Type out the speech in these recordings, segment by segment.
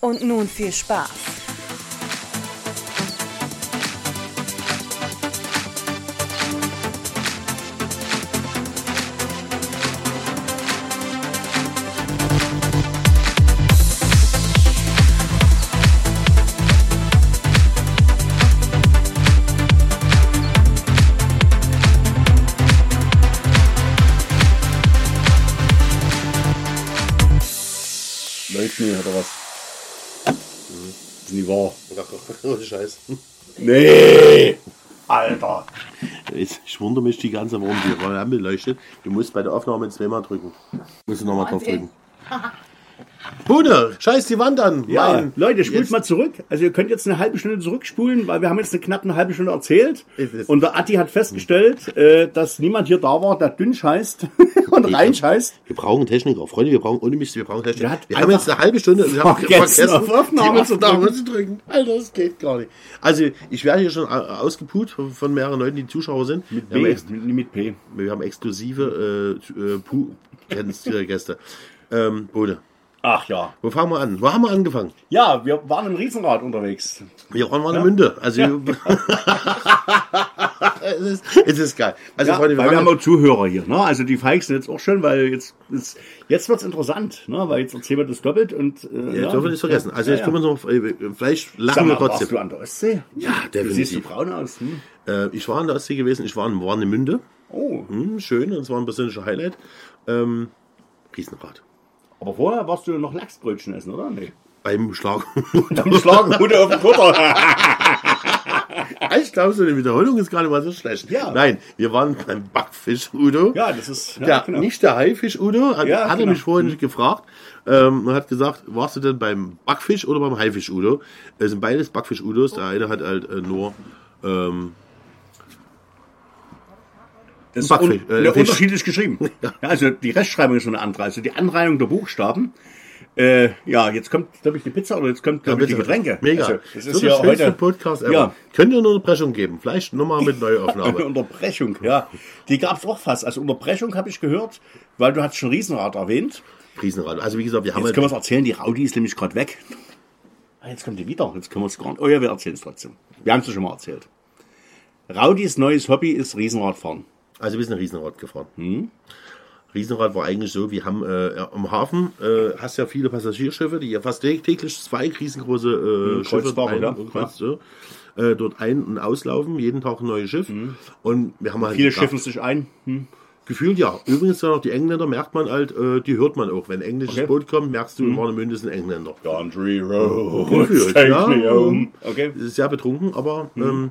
Und nun viel Spaß. Wahr. Ohne Scheiß. Nee! Alter! Ich, ich wundere mich die ganze warum die Lampe leuchtet. Du musst bei der Aufnahme zweimal drücken. Musst du nochmal drauf drücken. Bude, scheiß die Wand an. Ja, Mein- Leute, spult Jetzt- mal zurück. Also ihr könnt jetzt eine halbe Stunde zurückspulen, weil wir haben jetzt eine knappe halbe Stunde erzählt. Und der Atti hat festgestellt, äh, dass niemand hier da war, der dünn scheißt und rein scheißt. Wir brauchen Techniker. Freunde, wir brauchen ohne mich, wir brauchen Techniker. Wir haben jetzt eine halbe Stunde und wir haben vergessen, auf Aufnahme zu drücken. Alter, das geht gar nicht. Also, ich werde hier schon au- ausgeput von, von mehreren Leuten, die Zuschauer sind. Mit wir, haben B, mit, mit P. wir haben exklusive äh, äh, Pu- Gäste. Ähm, Bude. Ach ja. Wo fangen wir an? Wo haben wir angefangen? Ja, wir waren im Riesenrad unterwegs. Wir waren mal eine Münde. Also, es, ist, es ist geil. Also, Ja, Freunde, weil wir haben auch Zuhörer hier. Ne? Also die feixen jetzt auch schon, weil jetzt jetzt wird's interessant, ne? weil jetzt erzählen wir das doppelt und äh, Ja, dürfen wir nicht vergessen. Also, jetzt können wir noch, äh, vielleicht lachen Sag wir mal, warst trotzdem. du an der Ostsee? Ja, Du siehst du definitiv. braun aus. Hm? Äh, ich war an der Ostsee gewesen, ich war in Warnemünde. Oh, Hm, schön, und es war ein persönlicher Highlight. Ähm, Riesenrad. Aber vorher warst du noch Lachsbrötchen essen, oder? Nee. Beim Schlag. Dann schlagen Hunde auf den Kutter. ich glaube, so eine Wiederholung ist nicht mal so schlecht. Ja. Nein, wir waren beim Backfisch Udo. ja, das ist ja, Ja, genau. nicht der Haifisch Udo, hat, Ja, hat er genau. mich vorhin gefragt ähm, und hat gesagt, warst du denn beim Backfisch oder beim Haifisch Udo? Es sind beides Backfisch Udos, der eine hat halt äh, nur ähm, Das ist Backfisch, un äh, ja, Fisch. unterschiedlich geschrieben. Ja, also die Rechtschreibung ist schon eine andere. Also die Anreihung der Buchstaben. Äh, ja, jetzt kommt, glaube ich, die Pizza oder jetzt kommt, glaube ich, die. Getränke. Mega. Also, das so ist der ja heute Podcast ever. Ja. Könnt ihr eine Unterbrechung geben? Vielleicht nochmal mit eine Neuaufnahme. Unterbrechung. Ja, die gab es auch fast. Also Unterbrechung habe ich gehört, weil du hast schon Riesenrad erwähnt. Riesenrad. Also wie gesagt, wir haben Jetzt halt, können wir es erzählen, die Raudi ist nämlich gerade weg. Ah, jetzt kommt die wieder. Jetzt können wir es gar nicht. Oh ja, wir erzählen es trotzdem. Wir haben es ja schon mal erzählt. Raudis neues Hobby ist Riesenradfahren. Also wir sind Riesenrad gefahren. Hm? Riesenrad war eigentlich so, wir haben äh, am Hafen, äh, hast ja viele Passagierschiffe, die ja fast täglich zwei riesengroße äh, Schiffe Kreuzfahrer, ein, ja. kreuz, so, äh, dort ein- und auslaufen, jeden Tag ein neues Schiff. Und wir haben halt Hm. Viele gedacht, schiffen sich ein. Hm. Gefühlt ja. Übrigens ja noch die Engländer merkt man halt, äh, die hört man auch. Wenn ein englisches Okay. Boot kommt, merkst Hm. du, Warnemünde ist ein Engländer. Country Road, Gefühlt, ja. me home. Okay. Sehr betrunken, aber Mhm. ähm,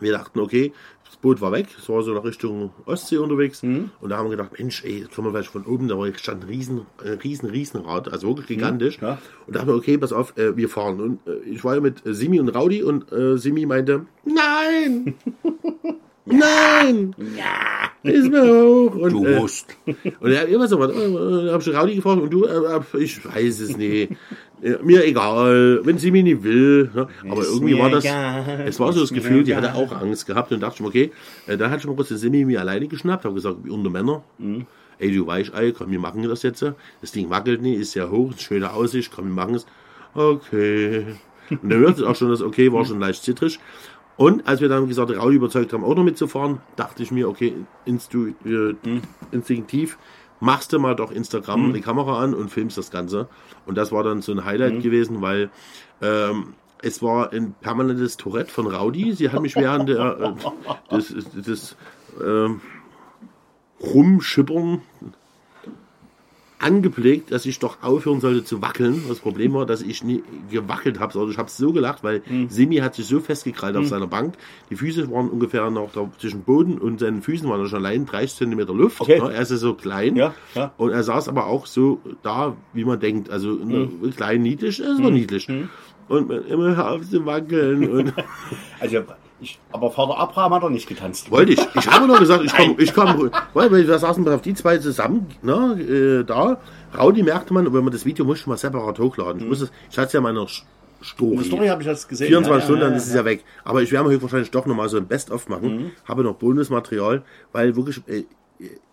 wir dachten, okay, das Boot war weg, es war so nach Richtung Ostsee unterwegs Mhm. und da haben wir gedacht, Mensch, ey, jetzt kommen wir vielleicht von oben, da war stand ein riesen, ein riesen, Riesenrad, also wirklich gigantisch. Mhm. ja. Und da haben wir, okay, pass auf, äh, wir fahren. Und äh, ich war ja mit äh, Simi und Raudi und äh, Simi meinte, nein, nein, ist mir hoch. Und, Du äh, musst. und er hat immer so, äh, hab ich Raudi gefragt und du, äh, äh, ich weiß es nicht. Mir egal, wenn sie mich nicht will. Ne? Aber Ist irgendwie war das, egal, es war so das ist Gefühl, die hatte auch Angst gehabt und dachte ich mir, okay, äh, dann hat schon mal kurz den Simi mir alleine geschnappt, habe gesagt, wie unter Männer. Mhm. Ey, du Weichei, komm, wir machen das jetzt. Das Ding wackelt nicht, ist sehr hoch, ist schöne Aussicht, komm, wir machen es. Okay. Und dann hört es auch schon, das okay war schon leicht zittrig. Und als wir dann gesagt haben, Rauli überzeugt haben, auch noch mitzufahren, dachte ich mir, okay, instu, äh, instinktiv, machst du mal doch Instagram die Kamera an und filmst das Ganze. Und das war dann so ein Highlight gewesen, weil ähm, es war ein permanentes Tourette von Raudi. Sie hat mich während der, äh, des, des ähm, Rumschippern angeblickt, dass ich doch aufhören sollte zu wackeln. Das Problem war, dass ich nie gewackelt habe, sondern ich habe so gelacht, weil Mhm. Simi hat sich so festgekrallt auf seiner Bank. Die Füße waren ungefähr noch da zwischen Boden und seinen Füßen waren schon allein 30 Zentimeter Luft. Okay. Ja, er ist ja so klein. Ja, ja. Und er saß aber auch so da, wie man denkt. Also Mhm. klein, niedlich, es war niedlich. Und man immer auf zu wackeln. Und Also, ich, aber Vater Abraham hat er nicht getanzt. wollte ich. Ich habe nur gesagt, ich komme, ich komme, weil wir saßen auf die zwei zusammen, ne, äh, da. Raudi merkte man, wenn man das Video muss ich mal separat hochladen. Ich muss es, ich hatte es ja in meiner Story. Der Story habe ich das gesehen. 24 Ja, Stunden, ja, dann ja, ist es ja weg. Aber ich werde mir höchstwahrscheinlich doch nochmal so ein Best-of machen. Mhm. Habe noch Bonusmaterial, weil wirklich, äh,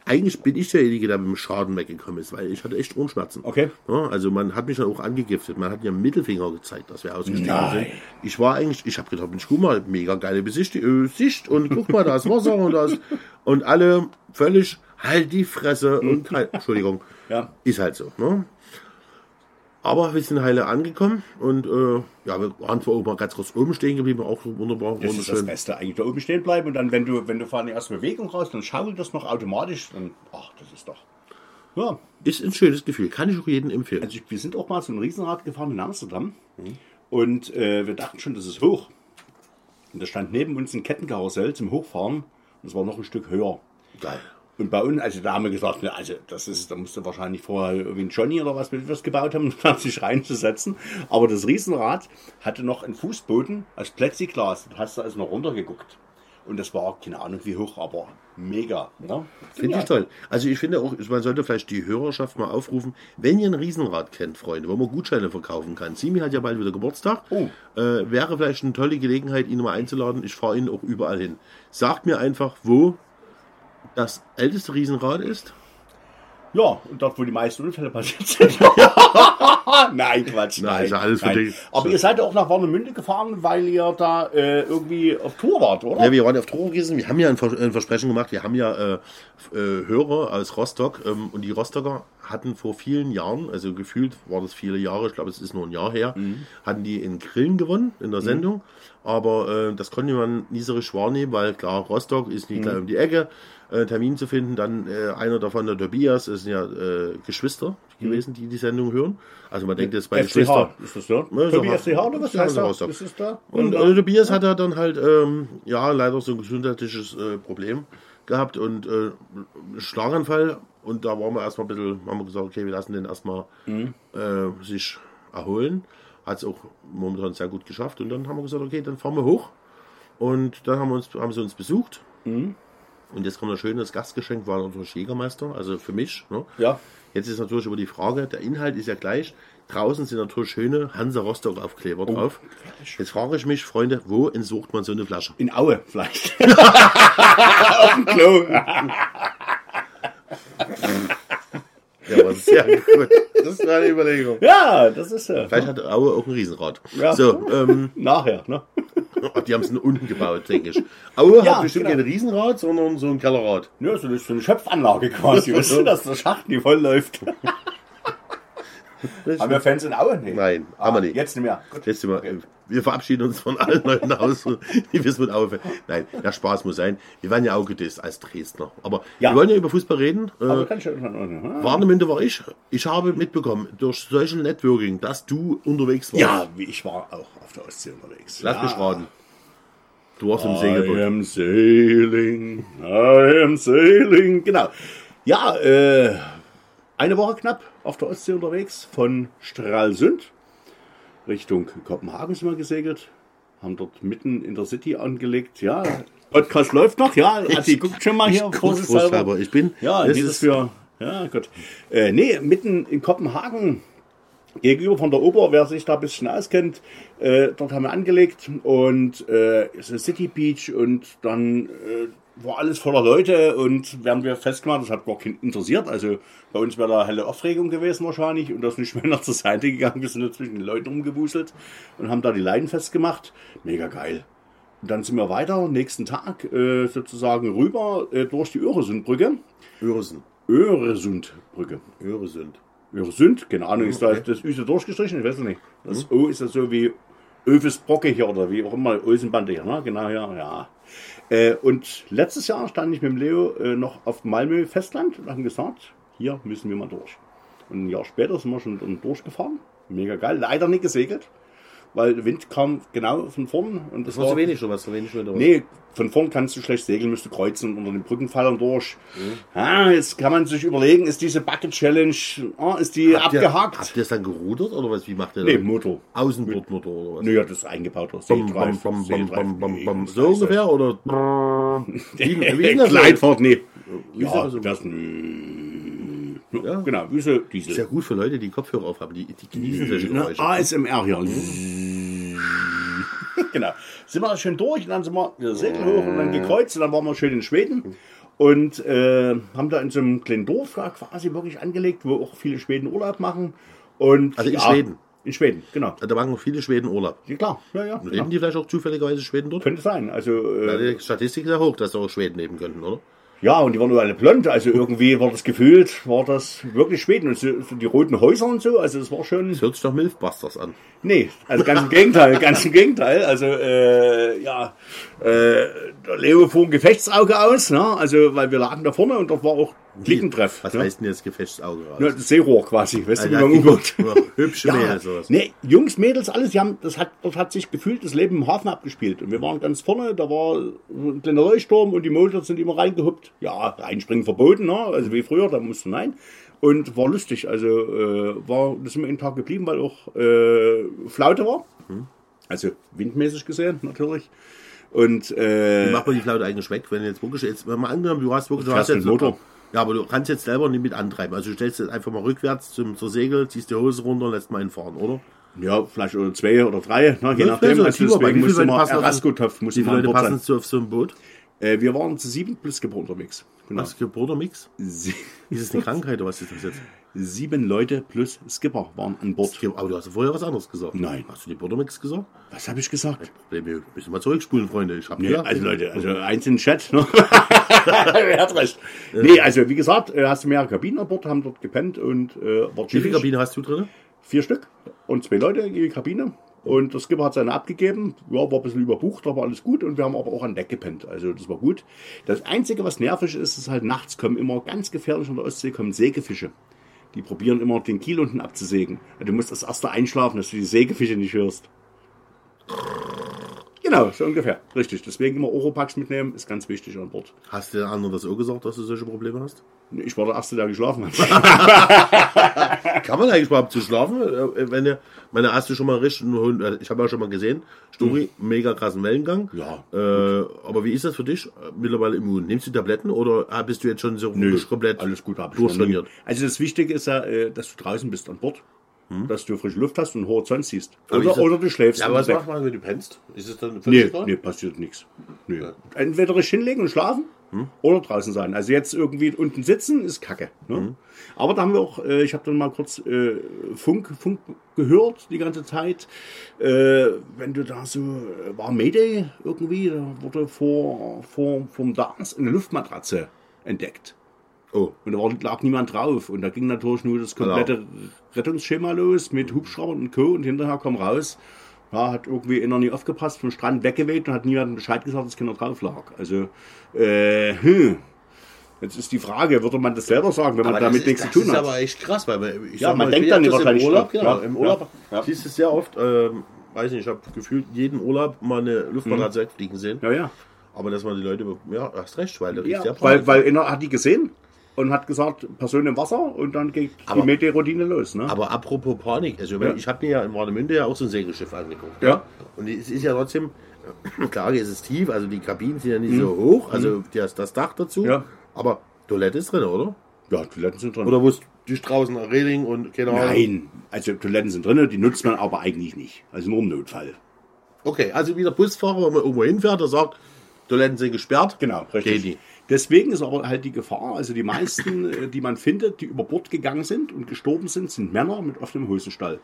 eigentlich bin ich derjenige, der mit dem Schaden weggekommen ist, weil ich hatte echt Ohrenschmerzen. Okay. Ja, also man hat mich dann auch angegiftet. Man hat mir einen Mittelfinger gezeigt, dass wir ausgestiegen sind. Ich war eigentlich, ich habe gedacht, Mensch, guck mal, mega geile Besicht, äh, Sicht und guck mal, da ist Wasser und das und alle völlig halt die Fresse und halt, Entschuldigung, Ja. ist halt so. Ne? Aber wir sind heile angekommen und äh, ja, wir waren zwar auch mal ganz kurz oben stehen geblieben, auch wunderbar, Das ist das. Beste, eigentlich da oben stehen bleiben und dann, wenn du, wenn du vor erst Bewegung raus, dann schaukelt das noch automatisch. Dann, ach, das ist doch. Ja, Ist ein schönes Gefühl, kann ich auch jedem empfehlen. also wir sind auch mal so ein Riesenrad gefahren in Amsterdam und äh, wir dachten schon, das ist hoch. Und da stand neben uns ein Kettenkarussell zum Hochfahren und das war noch ein Stück höher. Geil. Und bei uns, also da haben wir gesagt, ne, also das ist, da musste wahrscheinlich vorher irgendwie ein Johnny oder was mit was gebaut haben, um sich reinzusetzen. Aber das Riesenrad hatte noch einen Fußboden als Plexiglas. Da hast du also noch runtergeguckt. Und das war, keine Ahnung wie hoch, aber mega. Ne? Finde ich toll. Also ich finde auch, man sollte vielleicht die Hörerschaft mal aufrufen, wenn ihr ein Riesenrad kennt, Freunde, wo man Gutscheine verkaufen kann. Simi hat ja bald wieder Geburtstag. Oh. Äh, wäre vielleicht eine tolle Gelegenheit, ihn mal einzuladen. Ich fahre ihn auch überall hin. Sagt mir einfach, wo das älteste Riesenrad ist. Ja, und dort, wo die meisten Unfälle passiert sind. nein, Quatsch. Nein, Nein, ist ja alles nein. Aber ihr seid ja auch nach Warnemünde gefahren, weil ihr da äh, irgendwie auf Tour wart, oder? Ja, wir waren auf Tour gewesen. Wir haben ja ein, Vers ein Versprechen gemacht. Wir haben ja äh, äh, Hörer aus Rostock ähm, und die Rostocker hatten vor vielen Jahren, also gefühlt war das viele Jahre, ich glaube, es ist nur ein Jahr her, hatten die in Grillen gewonnen in der Sendung. Aber äh, das konnte man nie so richtig wahrnehmen, weil klar, Rostock ist nicht gleich um die Ecke. Äh, Termin zu finden, dann äh, einer davon, der Tobias, sind ja äh, Geschwister gewesen, die die Sendung hören. Also man denkt jetzt bei Geschwister. Ist das ja? Ja, Tobi so- FCH oder was Ja, heißt das? Ist da? Und da- äh, Tobias hat ja dann halt, ähm, ja, leider so ein gesundheitliches äh, Problem gehabt und äh, Schlaganfall. Und da waren wir erstmal ein bisschen, haben wir gesagt, okay, wir lassen den erstmal äh, sich erholen. Hat es auch momentan sehr gut geschafft. Und dann haben wir gesagt, okay, dann fahren wir hoch. Und dann haben, wir uns, haben sie uns besucht. Und jetzt kommt ein schönes Gastgeschenk, war natürlich Jägermeister, also für mich. Ne? Ja. Jetzt ist natürlich über die Frage, der Inhalt ist ja gleich. Draußen sind natürlich schöne Hansa Rostock Aufkleber drauf. Jetzt frage ich mich, Freunde, wo entsucht man so eine Flasche? In Aue vielleicht. Auf dem Klo. Ja, war sehr gut. Das war eine Überlegung. Ja, das ist ja. Vielleicht hat Aue auch ein Riesenrad. Ja. So, ähm, Nachher, ne? die haben es unten gebaut, denke ich. Aue Ja, hat bestimmt genau. kein Riesenrad, sondern so ein Kellerrad. Ja, so eine, so eine Schöpfanlage quasi. Weißt du, dass der Schacht nie voll läuft. Haben wir Fans in Aue? Nee. Nein, haben wir nicht. Jetzt nicht mehr. Gut. Jetzt sind wir, wir verabschieden uns von allen Leuten aus, die wir es mit Aue. Nein, der Spaß muss sein. Wir waren ja auch gedisst als Dresdner. Aber Ja. wir wollen ja über Fußball reden. Aber Äh, kann ich ja? Warnemünde war ich. Ich habe mitbekommen durch Social Networking, dass du unterwegs warst. Ja, wie ich war auch auf der Ostsee unterwegs. Lass ja. mich raten. Du warst im I Segelboot. am sailing, I am sailing. Genau. Ja, äh, eine Woche knapp auf der Ostsee unterwegs von Stralsund Richtung Kopenhagen sind wir gesegelt. Haben dort mitten in der City angelegt. Ja, Podcast läuft noch. Ja, Adi, guckt schon mal hier. Vorsichtshalber. Ich bin. Ja, das ist, für. Ja, gut. Äh, nee, mitten in Kopenhagen. Gegenüber von der Oper, wer sich da ein bisschen auskennt, äh, dort haben wir angelegt und äh, ist eine City Beach und dann äh, war alles voller Leute und werden wir festgemacht, das hat gar keinen interessiert. Also bei uns wäre da helle Aufregung gewesen wahrscheinlich und das nicht mehr nach zur Seite gegangen. Wir sind da zwischen den Leuten rumgewuselt und haben da die Leinen festgemacht. Mega geil. Und dann sind wir weiter, nächsten Tag äh, sozusagen rüber äh, durch die Öresundbrücke. Öresund. Öresundbrücke. Öresund. Öresund, keine Ahnung, ist da Okay. das Ü so durchgestrichen? Ich weiß es nicht. Das O ist ja so wie Öves Brocke hier oder wie auch immer, Olsenbande hier, ne? Genau, ja, ja. Äh, und letztes Jahr stand ich mit dem Leo äh, noch auf Malmö Festland und haben gesagt, hier müssen wir mal durch. Und ein Jahr später sind wir schon durchgefahren. Mega geil. Leider nicht gesegelt, weil der Wind kam genau von vorn. Und Das war zu wenig schon was, zu wenig was. Nee, von vorn kannst du schlecht segeln, müsst du kreuzen unter den Brückenpfeilern durch. Mhm. Ah, jetzt kann man sich überlegen, ist diese Bucket Challenge, ah, ist die Habt ihr- abgehakt? Habt ihr es dann gerudert oder was? Wie macht ihr nee, das? Motor. Außenbordmotor oder was? Naja, das ist eingebaut. Das. So ungefähr oder? Wie, wie ist das? Gleitfahrt, nee. Ja, das? das, Ja. Genau, wie so Diesel. Ist ja gut für Leute, die Kopfhörer aufhaben, die, die genießen solche Geräusche. ASMR hier. genau. Sind wir schön durch und dann sind wir wieder Segel hoch und dann gekreuzt und dann waren wir schön in Schweden und äh, haben da in so einem kleinen Dorf da quasi wirklich angelegt, wo auch viele Schweden Urlaub machen. Und, Also in Schweden? In Schweden, genau. Da machen viele Schweden Urlaub. Ja, klar, ja, ja. Genau. Leben die vielleicht auch zufälligerweise Schweden dort? Könnte sein. Also, Ja, äh, die Statistik ist ja hoch, dass da auch Schweden leben könnten, oder? Ja, und die waren nur alle blond. Also irgendwie war das gefühlt, war das wirklich Schweden. Und so, so die roten Häuser und so, also das war schon. Das hört sich doch Milfbusters an. Nee, also ganz im Gegenteil, ganz im Gegenteil. Also, äh, ja, äh, der Leo fuhr ein Gefechtsauge aus, ne? also, weil wir lagen da vorne und dort war auch Klickentreff. Was ne? heißt denn jetzt Gefechtsauge? Ja, das Seerohr quasi, weißt du, wie beim U-Boot. ja, hübsche Mädels, sowas. nee, Jungs, Mädels, alles, die haben, das hat, dort hat sich gefühlt das Leben im Hafen abgespielt. Und wir waren ganz vorne, da war ein kleiner Leuchtturm und die Motors sind immer reingehuppt. Ja, reinspringen verboten, ne? also wie früher, da musste nein. Und war lustig, also äh, war, das sind wir einen Tag geblieben, weil auch äh, Flaute war. Mhm. Also windmäßig gesehen, natürlich. Und äh, Wie macht man die Flaute eigentlich weg, wenn jetzt wirklich, jetzt, wenn man angenommen, du hast wirklich, du hast jetzt Motor. Ja, aber du kannst jetzt selber nicht mit antreiben. Also du stellst jetzt einfach mal rückwärts zum, zur Segel, ziehst die Hose runter und lässt mal einen fahren, oder? ja, vielleicht oder zwei oder drei, ne, je nachdem. so, Also deswegen man passen auf- Erasco-Topf Wie viele Leute passen zu auf so ein Boot? Äh, wir waren zu sieben plus Skipper unterwegs. Genau. Was, Geburtermix? Sie Ist es eine Krankheit oder was ist das jetzt? sieben Leute plus Skipper waren an Bord. Aber du hast vorher was anderes gesagt. Nein. Hast du die Buttermix gesagt? Was habe ich gesagt? Wir müssen mal zurückspulen, Freunde. Ich hab Nee, ja, also Leute, also eins in den Chat. Ne? er hat recht. Nee, also wie gesagt, äh, hast du mehrere Kabinen an Bord, haben dort gepennt und äh, war Wie viele chillig. Kabine hast du drin? Vier Stück und zwei Leute in die Kabine. Und der Skipper hat seine abgegeben. Ja, war ein bisschen überbucht, aber alles gut. Und wir haben aber auch an Deck gepennt. Also das war gut. Das Einzige, was nervig ist, ist halt nachts kommen immer ganz gefährlich an der Ostsee kommen Sägefische. Die probieren immer den Kiel unten abzusägen. Du musst das erste einschlafen, dass du die Sägefische nicht hörst. Genau, so ungefähr. Richtig. Deswegen immer Oropax mitnehmen, ist ganz wichtig an Bord. Hast du den anderen das auch gesagt, dass du solche Probleme hast? Ich war der Erste, der geschlafen hat. Kann man eigentlich überhaupt zu schlafen? Äh, Wenn du, meine, hast du schon mal richtig äh, ich habe ja schon mal gesehen, Story, mega krassen Wellengang. Ja. Äh, aber wie ist das für dich äh, mittlerweile immun? Nimmst du Tabletten oder bist du jetzt schon so wirklich komplett alles gut, hab ich durchtrainiert? Also das Wichtige ist ja, dass du draußen bist an Bord. Dass du frische Luft hast und einen Horizont siehst. Hm? Oder, das- oder du schläfst. Ja, aber was macht man, wenn du pennst? Ist es dann Nee, egal? nee, passiert nichts. Nee. Entweder dich hinlegen und schlafen Hm? oder draußen sein. Also jetzt irgendwie unten sitzen ist kacke. Ne? Hm? Aber da haben wir auch, äh, ich habe dann mal kurz äh, Funk, Funk gehört die ganze Zeit. Äh, wenn du da so, äh, war Mayday irgendwie, da wurde vor, vor vom DAS eine Luftmatratze entdeckt. Oh, Und da war, lag niemand drauf. Und da ging natürlich nur das komplette Rettungsschema los mit Hubschraubern und Co. Und hinterher kam raus, ja, hat irgendwie einer nie aufgepasst, vom Strand weggeweht und hat niemandem Bescheid gesagt, dass keiner drauf lag. Also, äh, hm. Jetzt ist die Frage, würde man das selber sagen, wenn man aber damit das, nichts ist, zu das tun ist hat? aber echt krass, weil ich Ja, man mal, denkt dann öfters wahrscheinlich im Urlaub, genau, Ja, im ja, Urlaub ja. siehst du es sehr oft, ähm, weiß nicht, ich habe gefühlt jeden Urlaub mal eine Luftmatratze wegfliegen sehen, Ja, ja. aber dass man die Leute, ja, hast recht, weil der riecht ja weil, weil einer hat die gesehen und hat gesagt, Person im Wasser und dann geht Aber- die Meteorodine los. Ne? Aber apropos Panik, also Ja. ich habe mir ja in Warnemünde ja auch so ein Segelschiff angeguckt. Ja. Und es ist ja trotzdem, klar es ist tief, also die Kabinen sind ja nicht Mhm. so hoch, also das, das Dach dazu, Ja. aber Toilette ist drin, oder? ja, Toiletten sind drin. Oder wo ist dich draußen Reling und keine Ahnung? Nein, also Toiletten sind drin, die nutzt man aber eigentlich nicht. Also nur im Notfall. Okay, also wie der Busfahrer, wenn man irgendwo hinfährt, der sagt, Toiletten sind gesperrt. Genau, Geht richtig. die. Deswegen ist aber halt die Gefahr, also die meisten, äh, die man findet, die über Bord gegangen sind und gestorben sind, sind Männer mit offenem Hosenstall.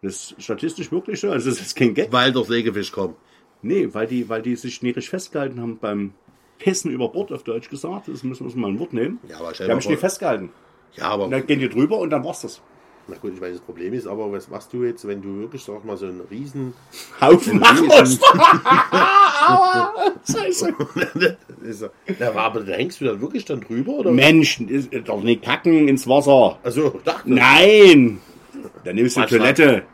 Das ist statistisch wirklich so, also das ist kein Gag. Weil der Sägefisch kommt. Nee, weil die, weil die sich niedrig festgehalten haben beim Pissen über Bord, auf Deutsch gesagt. Das müssen wir uns mal ein Wort nehmen. Ja, aber Die haben sich nicht festgehalten. Ja, aber Und dann gehen die drüber und dann war's das. Na gut, ich weiß, das Problem ist, aber was machst du jetzt, wenn du wirklich, sag mal, so einen riesen Haufen machen musst. Aua! Scheiße. Na, aber da hängst du dann wirklich dann drüber? Oder? Menschen, ist doch nicht kacken ins Wasser. Also, dachte Nein! Dann nimmst du Toilette.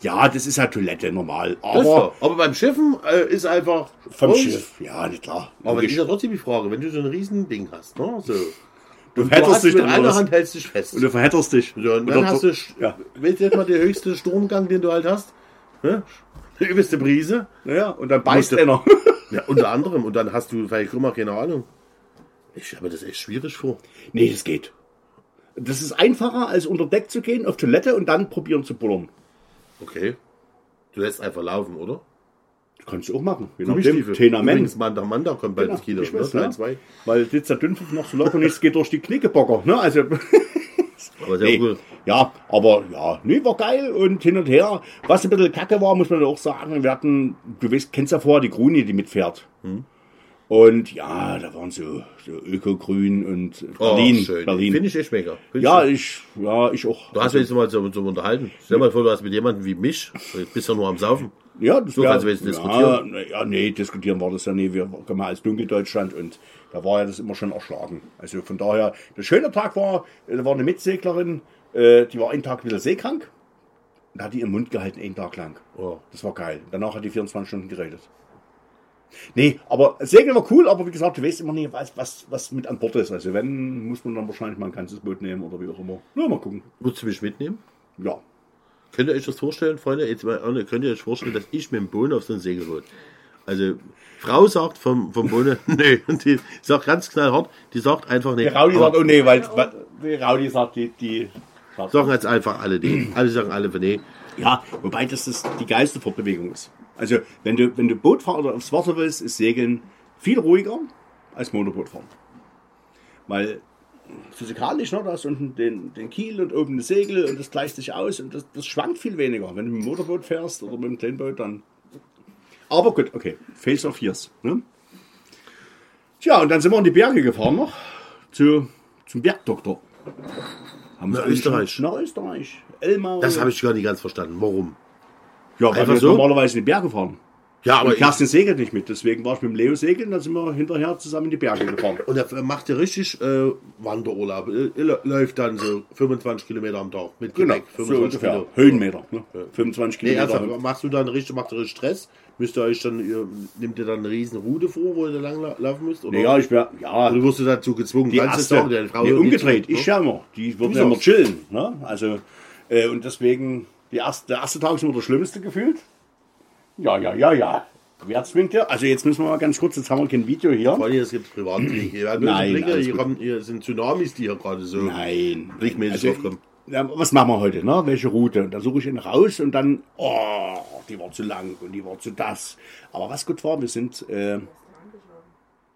Ja, das ist ja Toilette normal. Aber aber, beim Schiffen äh, ist einfach vom Schiff. Ja, nicht klar. Aber das ist ja trotzdem die Frage, wenn du so ein riesen Ding hast, ne? So. Du Und du hättest dich mit dann einer Hand hältst dich fest. Und du verhedderst dich. Und Oder dann hast du, Ja. willst du jetzt mal den höchsten Stromgang, den du halt hast? Ne? Die übelste Brise. Naja, und dann beißt Musste- einer. Ja, unter anderem. Und dann hast du vielleicht immer keine Ahnung. Ich habe das echt schwierig vor. nee, das geht. Das ist einfacher, als unter Deck zu gehen, auf Toilette und dann probieren zu bullern. Okay. Du lässt einfach laufen, oder? Kannst du auch machen. Je nachdem. Tenament. Manda Manda kommt bald ins Kino. ich Ne? weiß, ja. zwei. Weil jetzt der Dünnpfiff noch so locker nichts geht durch die Knickebocker. Ne? Also, Aber sehr nee. cool. Ja, aber ja, nee, war geil und hin und her. Was ein bisschen kacke war, muss man auch sagen, wir hatten, du weißt, kennst ja vorher die Gruni, die mitfährt. Hm. Und ja, da waren so, so Öko-Grün und Oh, Berlin. schön. Berlin. Finde ich echt mega. Find ja, ich- ich, ja, ich auch. Du hast mich jetzt mal zum, zum Unterhalten. Stell dir mal vor, du hast mit jemandem wie mich, du bist ja nur am Saufen. Ja, das So wär- kannst du jetzt ja, diskutieren. na Ja, nee, diskutieren war das ja nie. Wir kommen als Dunkeldeutschland und da war ja das immer schon erschlagen. Also von daher, der schöne Tag war, da war eine Mitseglerin, äh, die war einen Tag wieder seekrank und hat die ihren Mund gehalten, einen Tag lang. Oh. Das war geil. Danach hat die 24 Stunden geredet. Nee, aber Segeln war cool, aber wie gesagt, du weißt immer nicht, was, was, was mit an Bord ist. Also wenn, muss man dann wahrscheinlich mal ein ganzes Boot nehmen oder wie auch immer. Na, mal gucken. Würdest du mich mitnehmen? Ja. Könnt ihr euch das vorstellen, Freunde? Jetzt mal, ehrlich, könnt ihr euch vorstellen, dass ich mit dem Bohnen auf so ein Segelboot. Also, Frau sagt vom, vom Bohnen, nee, und die sagt ganz knallhart, die sagt einfach nee. Die Raudi Aber sagt, oh nee, weil, weil die Raudi sagt, die, die sagt, Sagen jetzt einfach alle nee. Alle sagen alle von nee. Ja, wobei das, das die geilste Fortbewegung ist. Also, wenn du, wenn du Bootfahren oder aufs Wasser willst, ist Segeln viel ruhiger als Motorbootfahren. Weil physikalisch, ne, da hast du unten den, den Kiel und oben das Segel und das gleicht sich aus und das, das schwankt viel weniger. Wenn du mit dem Motorboot fährst oder mit dem Kleinboot, dann. Aber gut, okay. Face of Years. Ne? Tja, und dann sind wir in die Berge gefahren noch. Zu, zum Bergdoktor. Haben Nach Österreich. Nach Österreich. Elmar. Das habe ich gar nicht ganz verstanden. Warum? Ja, weil wir so? normalerweise in die Berge fahren. Ja, aber Und ich, Kerstin segelt nicht mit, deswegen war ich mit dem Leo segeln, dann sind wir hinterher zusammen in die Berge gefahren. und er macht ja richtig äh, Wanderurlaub. Er, er läuft dann so 25 Kilometer am Tag mit Genau, Gepäck. so 25 ungefähr. Kilo. Höhenmeter. Ne? 25 Nee, Kilometer. ernsthaft, machst du dann richtig, macht richtig Stress? Müsst ihr euch dann, ihr, nimmt ihr dann eine riesen Route vor, wo ihr da lang la- laufen müsst? Oder, nee, ja, ich wär, ja, oder wirst du dazu gezwungen? die erste, deine Frau nee, umgedreht, zu, ne? ich ja immer. Die würden ja immer chillen. Ne? Also, äh, und deswegen, erste, der erste Tag ist immer der schlimmste gefühlt. Ja, ja, ja, ja. Wer zwingt dir? Also jetzt müssen wir mal ganz kurz, jetzt haben wir kein Video hier. Vor allem, es gibt Privatblicke. Hier Nein, Blicke, hier, kommen, hier sind Tsunamis, die hier gerade so Nein. blickmäßig Also, aufkommen. Ja, was machen wir heute, ne? Welche Route? Und da suche ich ihn raus und dann, oh, die war zu lang und die war zu das. Aber was gut war, wir sind, äh,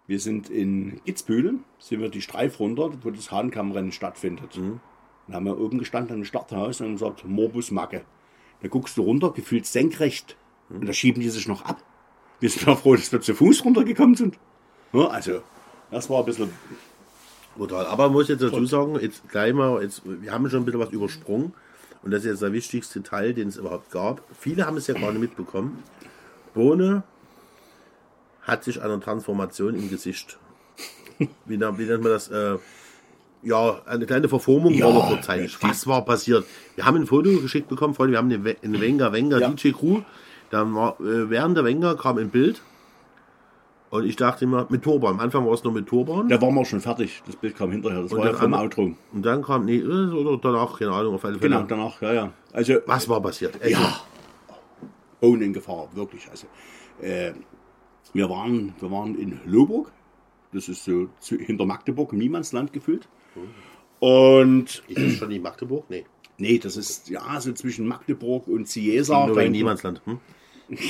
wir sind in Itzbühel, sind wir die Streif runter, wo das Hahnkammrennen stattfindet. Mhm. Dann haben wir oben gestanden im Starthaus und gesagt, Morbus Macke. Da guckst du runter, gefühlt senkrecht. Mhm. Und da schieben die sich noch ab. Wir sind ja froh, dass wir zu Fuß runtergekommen sind. Ja, also, das war ein bisschen Brutal. Aber muss jetzt dazu sagen, jetzt gleich mal, jetzt, wir haben schon ein bisschen was übersprungen. Und das ist jetzt der wichtigste Teil, den es überhaupt gab. Viele haben es ja gar nicht mitbekommen. Bohne hat sich einer Transformation im Gesicht. Wie, wie nennt man das? Äh, ja, eine kleine Verformung Ja, war noch verzeichnet. Was war passiert? Wir haben ein Foto geschickt bekommen, Freunde. Wir haben eine, We- eine Wenger Wenger Ja. DJ Crew. Dann war, äh, während der Wenger kam ein Bild. Und ich dachte immer, mit Turban. Am Anfang war es noch mit Turban. Da waren wir schon fertig. Das Bild kam hinterher. Das war ja vom Outro. Und dann kam, nee, äh, oder danach, keine Ahnung, auf alle Fälle. Genau, danach, ja, ja. Also, Was war passiert? Also, ja. Ohne in Gefahr, wirklich. Also, äh, wir, waren, wir waren in Loburg. Das ist so zu, hinter Magdeburg, Niemandsland gefühlt. Und, Ist das schon die Magdeburg? Nee. nee, das ist ja so zwischen Magdeburg und Ciesa. Nur wegen Niemandsland. Hm?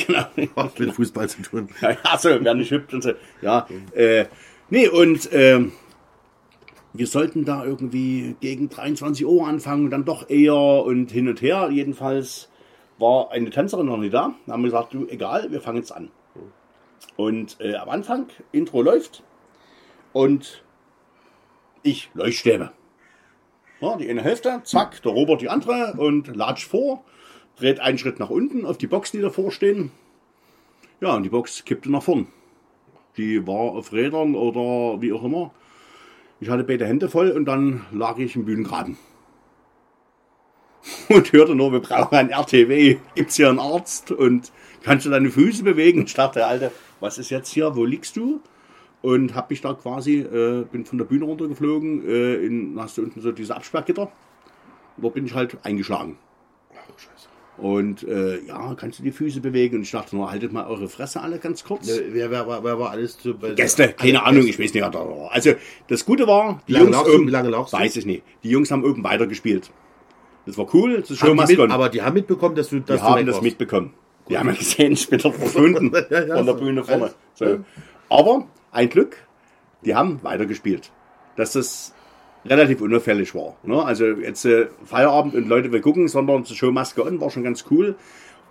Genau. Hat mit Fußball zu tun. Ja, so, wer nicht hüpft und so. Ja, äh, nee, und ähm, wir sollten da irgendwie gegen 23 Uhr anfangen, dann doch eher und hin und her. Jedenfalls war eine Tänzerin noch nicht da. Da haben wir gesagt, du, egal, wir fangen jetzt an. Und äh, am Anfang, Intro läuft und ich Leuchtstäbe. Ja, die eine Hälfte, zack, der Robert die andere und latscht vor, dreht einen Schritt nach unten auf die Boxen, die davor stehen. Ja, und die Box kippte nach vorn. Die war auf Rädern oder wie auch immer. Ich hatte beide Hände voll und dann lag ich im Bühnengraben. Und hörte nur, wir brauchen ein RTW. Gibt's hier einen Arzt? Und kannst du deine Füße bewegen? Ich dachte, Alter, was ist jetzt hier? Wo liegst du? Und hab mich da quasi, äh, bin von der Bühne runtergeflogen. Äh, in, hast du unten so diese Absperrgitter. Da bin ich halt eingeschlagen. Und äh, ja, kannst du die Füße bewegen? Und ich dachte nur, haltet mal eure Fresse alle ganz kurz. Äh, Wer, wer, wer, wer war alles zu Gäste, keine Ahnung, Gäste. ich weiß nicht, wer da war. Also, das Gute war, die Wie lange Jungs du? oben, Wie lange weiß ich nicht. Die Jungs haben oben weitergespielt. Das war cool, das ist schon mit, aber die haben mitbekommen, dass du, dass Die haben weg das mitbekommen. Die haben ja gesehen, ich bin dort verschwunden von der so. Bühne vorne. So. Aber ein Glück, die haben weitergespielt. Dass das relativ unauffällig war. Ne? Also jetzt äh, Feierabend und Leute wir gucken, sondern zur Showmaske on war schon ganz cool.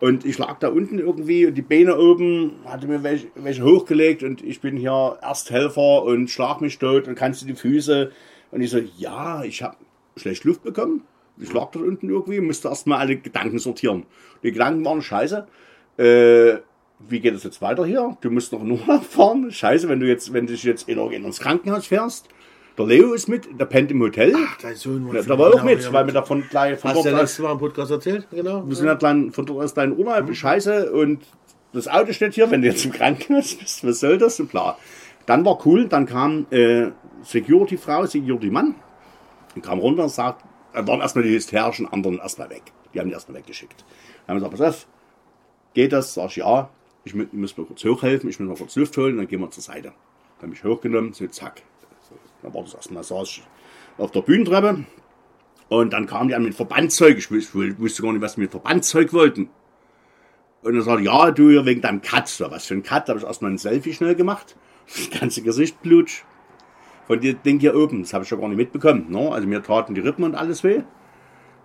Und ich lag da unten irgendwie und die Beine oben, hatte mir welche, welche hochgelegt und ich bin hier Ersthelfer und schlag mich tot und kannst du die Füße. Und ich so, ja, ich habe schlecht Luft bekommen. Ich lag dort unten irgendwie, musste erstmal alle Gedanken sortieren. Die Gedanken waren scheiße. Äh, wie geht es jetzt weiter hier? Du musst noch nur fahren. Scheiße, wenn du jetzt, wenn du dich jetzt in, ins Krankenhaus fährst. Der Leo ist mit, der pennt im Hotel. Dein Sohn Ja, da war auch mit, weil wir davon gleich von Hast du dort aus, Mal im Podcast erzählt? Genau. wir sind ja dann von dort aus dein Urlaub, scheiße, und das Auto steht hier, wenn du jetzt im Krankenhaus bist, was soll das? Und bla. Dann war cool, dann kam äh, Security-Frau, Security-Mann, die kam runter und sagt, dann waren erstmal die hysterischen anderen erstmal weg. Die haben die erstmal weggeschickt. Dann haben wir gesagt, pass auf, geht das? Sag ich, ja, ich, ich muss mir kurz hochhelfen, ich muss mir kurz Luft holen, dann gehen wir zur Seite. Dann habe ich hochgenommen, so zack. Dann war das erstmal, saß ich auf der Bühnentreppe und dann kamen die an mit Verbandszeug. Ich wusste, gar nicht, was sie mit Verbandszeug wollten. Und dann sagte ja, du hier wegen deinem Cut. Was für ein Cut? Da habe ich erstmal ein Selfie schnell gemacht. Das ganze Gesicht blutsch. Von dem Ding hier oben. Das habe ich ja gar nicht mitbekommen. Ne? Also mir taten die Rippen und alles weh.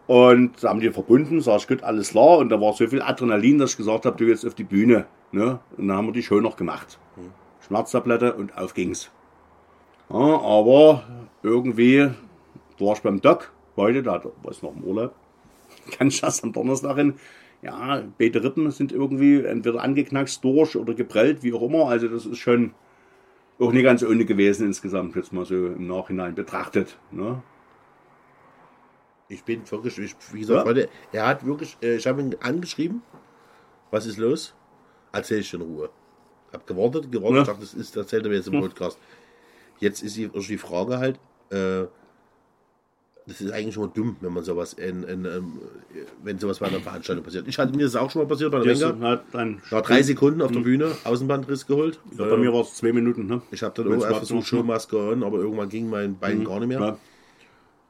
Und da haben die verbunden, sag ich, gut, alles klar. Und da war so viel Adrenalin, dass ich gesagt habe, du jetzt auf die Bühne. Ne? Und dann haben wir die Show noch gemacht. Schmerztablette und auf ging's. Ja, aber irgendwie war ich beim Doc heute, da war ich noch im Urlaub. Ich das am Donnerstag hin? Ja, beide Rippen sind irgendwie entweder angeknackst durch oder geprellt, wie auch immer. Also das ist schon auch nicht ganz ohne gewesen insgesamt, jetzt mal so im Nachhinein betrachtet. Ne? Ich bin wirklich, ich, wie gesagt, Ja? Freunde, er hat wirklich, äh, ich habe ihn angeschrieben, was ist los? Erzähl ich in Ruhe. Hab gewartet, gewartet, Ja. ich dachte, das ist, erzählt er mir jetzt im Podcast. Jetzt ist die, die Frage halt, äh, das ist eigentlich immer dumm, wenn man sowas in, in, ähm, wenn sowas bei einer Veranstaltung passiert. Ich hatte mir das auch schon mal passiert bei der Wenger. dann Nach drei Sekunden auf der Bühne Außenbandriss geholt. Ja, bei mir war es zwei Minuten. Ne? Ich habe dann auch mal versucht, so- Mhm. Showmaske an, aber irgendwann ging mein Bein gar nicht mehr. Ja.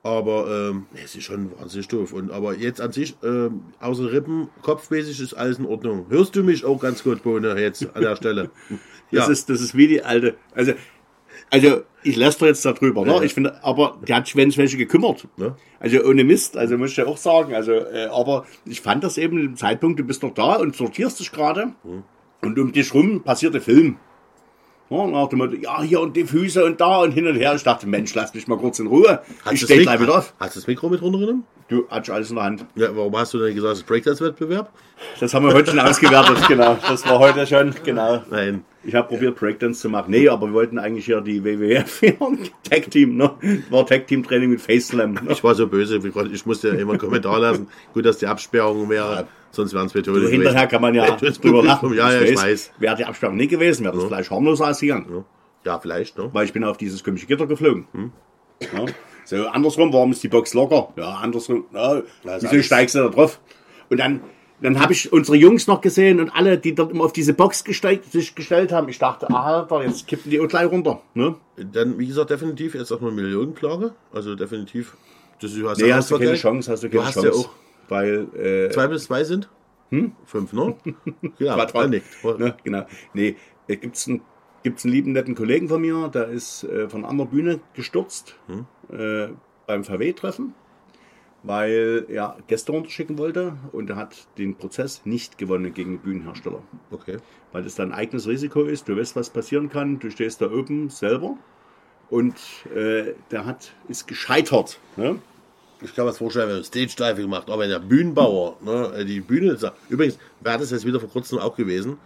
Aber ähm, es ist schon wahnsinnig doof. Und, aber jetzt an sich, ähm, außer Rippen, kopfmäßig ist alles in Ordnung. Hörst du mich auch ganz gut, Bohne, jetzt an der Stelle? Das, ist, das ist wie die alte. Also, also ich lässt jetzt darüber, ne? Ja. Ich finde, aber die hat sich welche gekümmert. Ne? Also ohne Mist, also muss ich ja auch sagen. Also, äh, aber ich fand das eben im Zeitpunkt, du bist doch da und sortierst dich gerade Hm. und um dich rum passiert der Film. Ja, nach dem Motto, ja, hier und die Füße und da und hin und her. Ich dachte, Mensch, lass mich mal kurz in Ruhe. Hast ich du stehe das gleich wieder auf. Hast du das Mikro mit runtergenommen? Du hast alles in der Hand. Ja, warum hast du denn gesagt, das ist Breakdance-Wettbewerb? Das haben wir heute schon ausgewertet, genau. Das war heute schon, genau. Nein. Ich habe probiert, Breakdance zu machen. Nee, aber wir wollten eigentlich hier die WWF Tag Team, ne? War Tag Team Training mit Face Slam. Ne? Ich war so böse, ich musste ja immer einen Kommentar lassen. Gut, dass die Absperrung wäre, sonst wären es wir So hinterher kann man ja drüber lachen. Ja, ja, ich weiß. Wäre die Absperrung nicht gewesen, wäre das vielleicht harmlos ausgegangen. Ja, vielleicht, ne? Weil ich bin auf dieses komische Gitter geflogen. Hm. Ja. So, andersrum, warum ist die Box locker? Ja, andersrum, ja, wieso steigst du da drauf? Und dann, dann habe ich unsere Jungs noch gesehen und alle, die dort immer auf diese Box gesteigt, sich gestellt haben. Ich dachte, Alter, jetzt kippen die auch gleich runter. Ne? Dann, wie gesagt, definitiv jetzt auch mal eine Millionenklage. Also definitiv. Das ist, du hast Nee, ja hast du keine. Chance, hast du keine Du hast Chance. ja auch Weil, äh, zwei bis zwei sind? Fünf, ne? Ja, nicht. Ne, genau. Nee, äh, gibt's einen, gibt's einen lieben netten Kollegen von mir, der ist äh, von einer Bühne gestürzt äh, beim VW-Treffen, weil er Gäste runterschicken wollte und er hat den Prozess nicht gewonnen gegen den Bühnenhersteller. Okay. Weil das dein eigenes Risiko ist, du weißt, was passieren kann, du stehst da oben selber und äh, der hat, ist gescheitert. Ne? Ich kann mir das vorstellen, wenn er Stage Diving gemacht, aber wenn der Bühnenbauer, ne, die Bühne, übrigens, wer hat das jetzt wieder vor kurzem auch gewesen,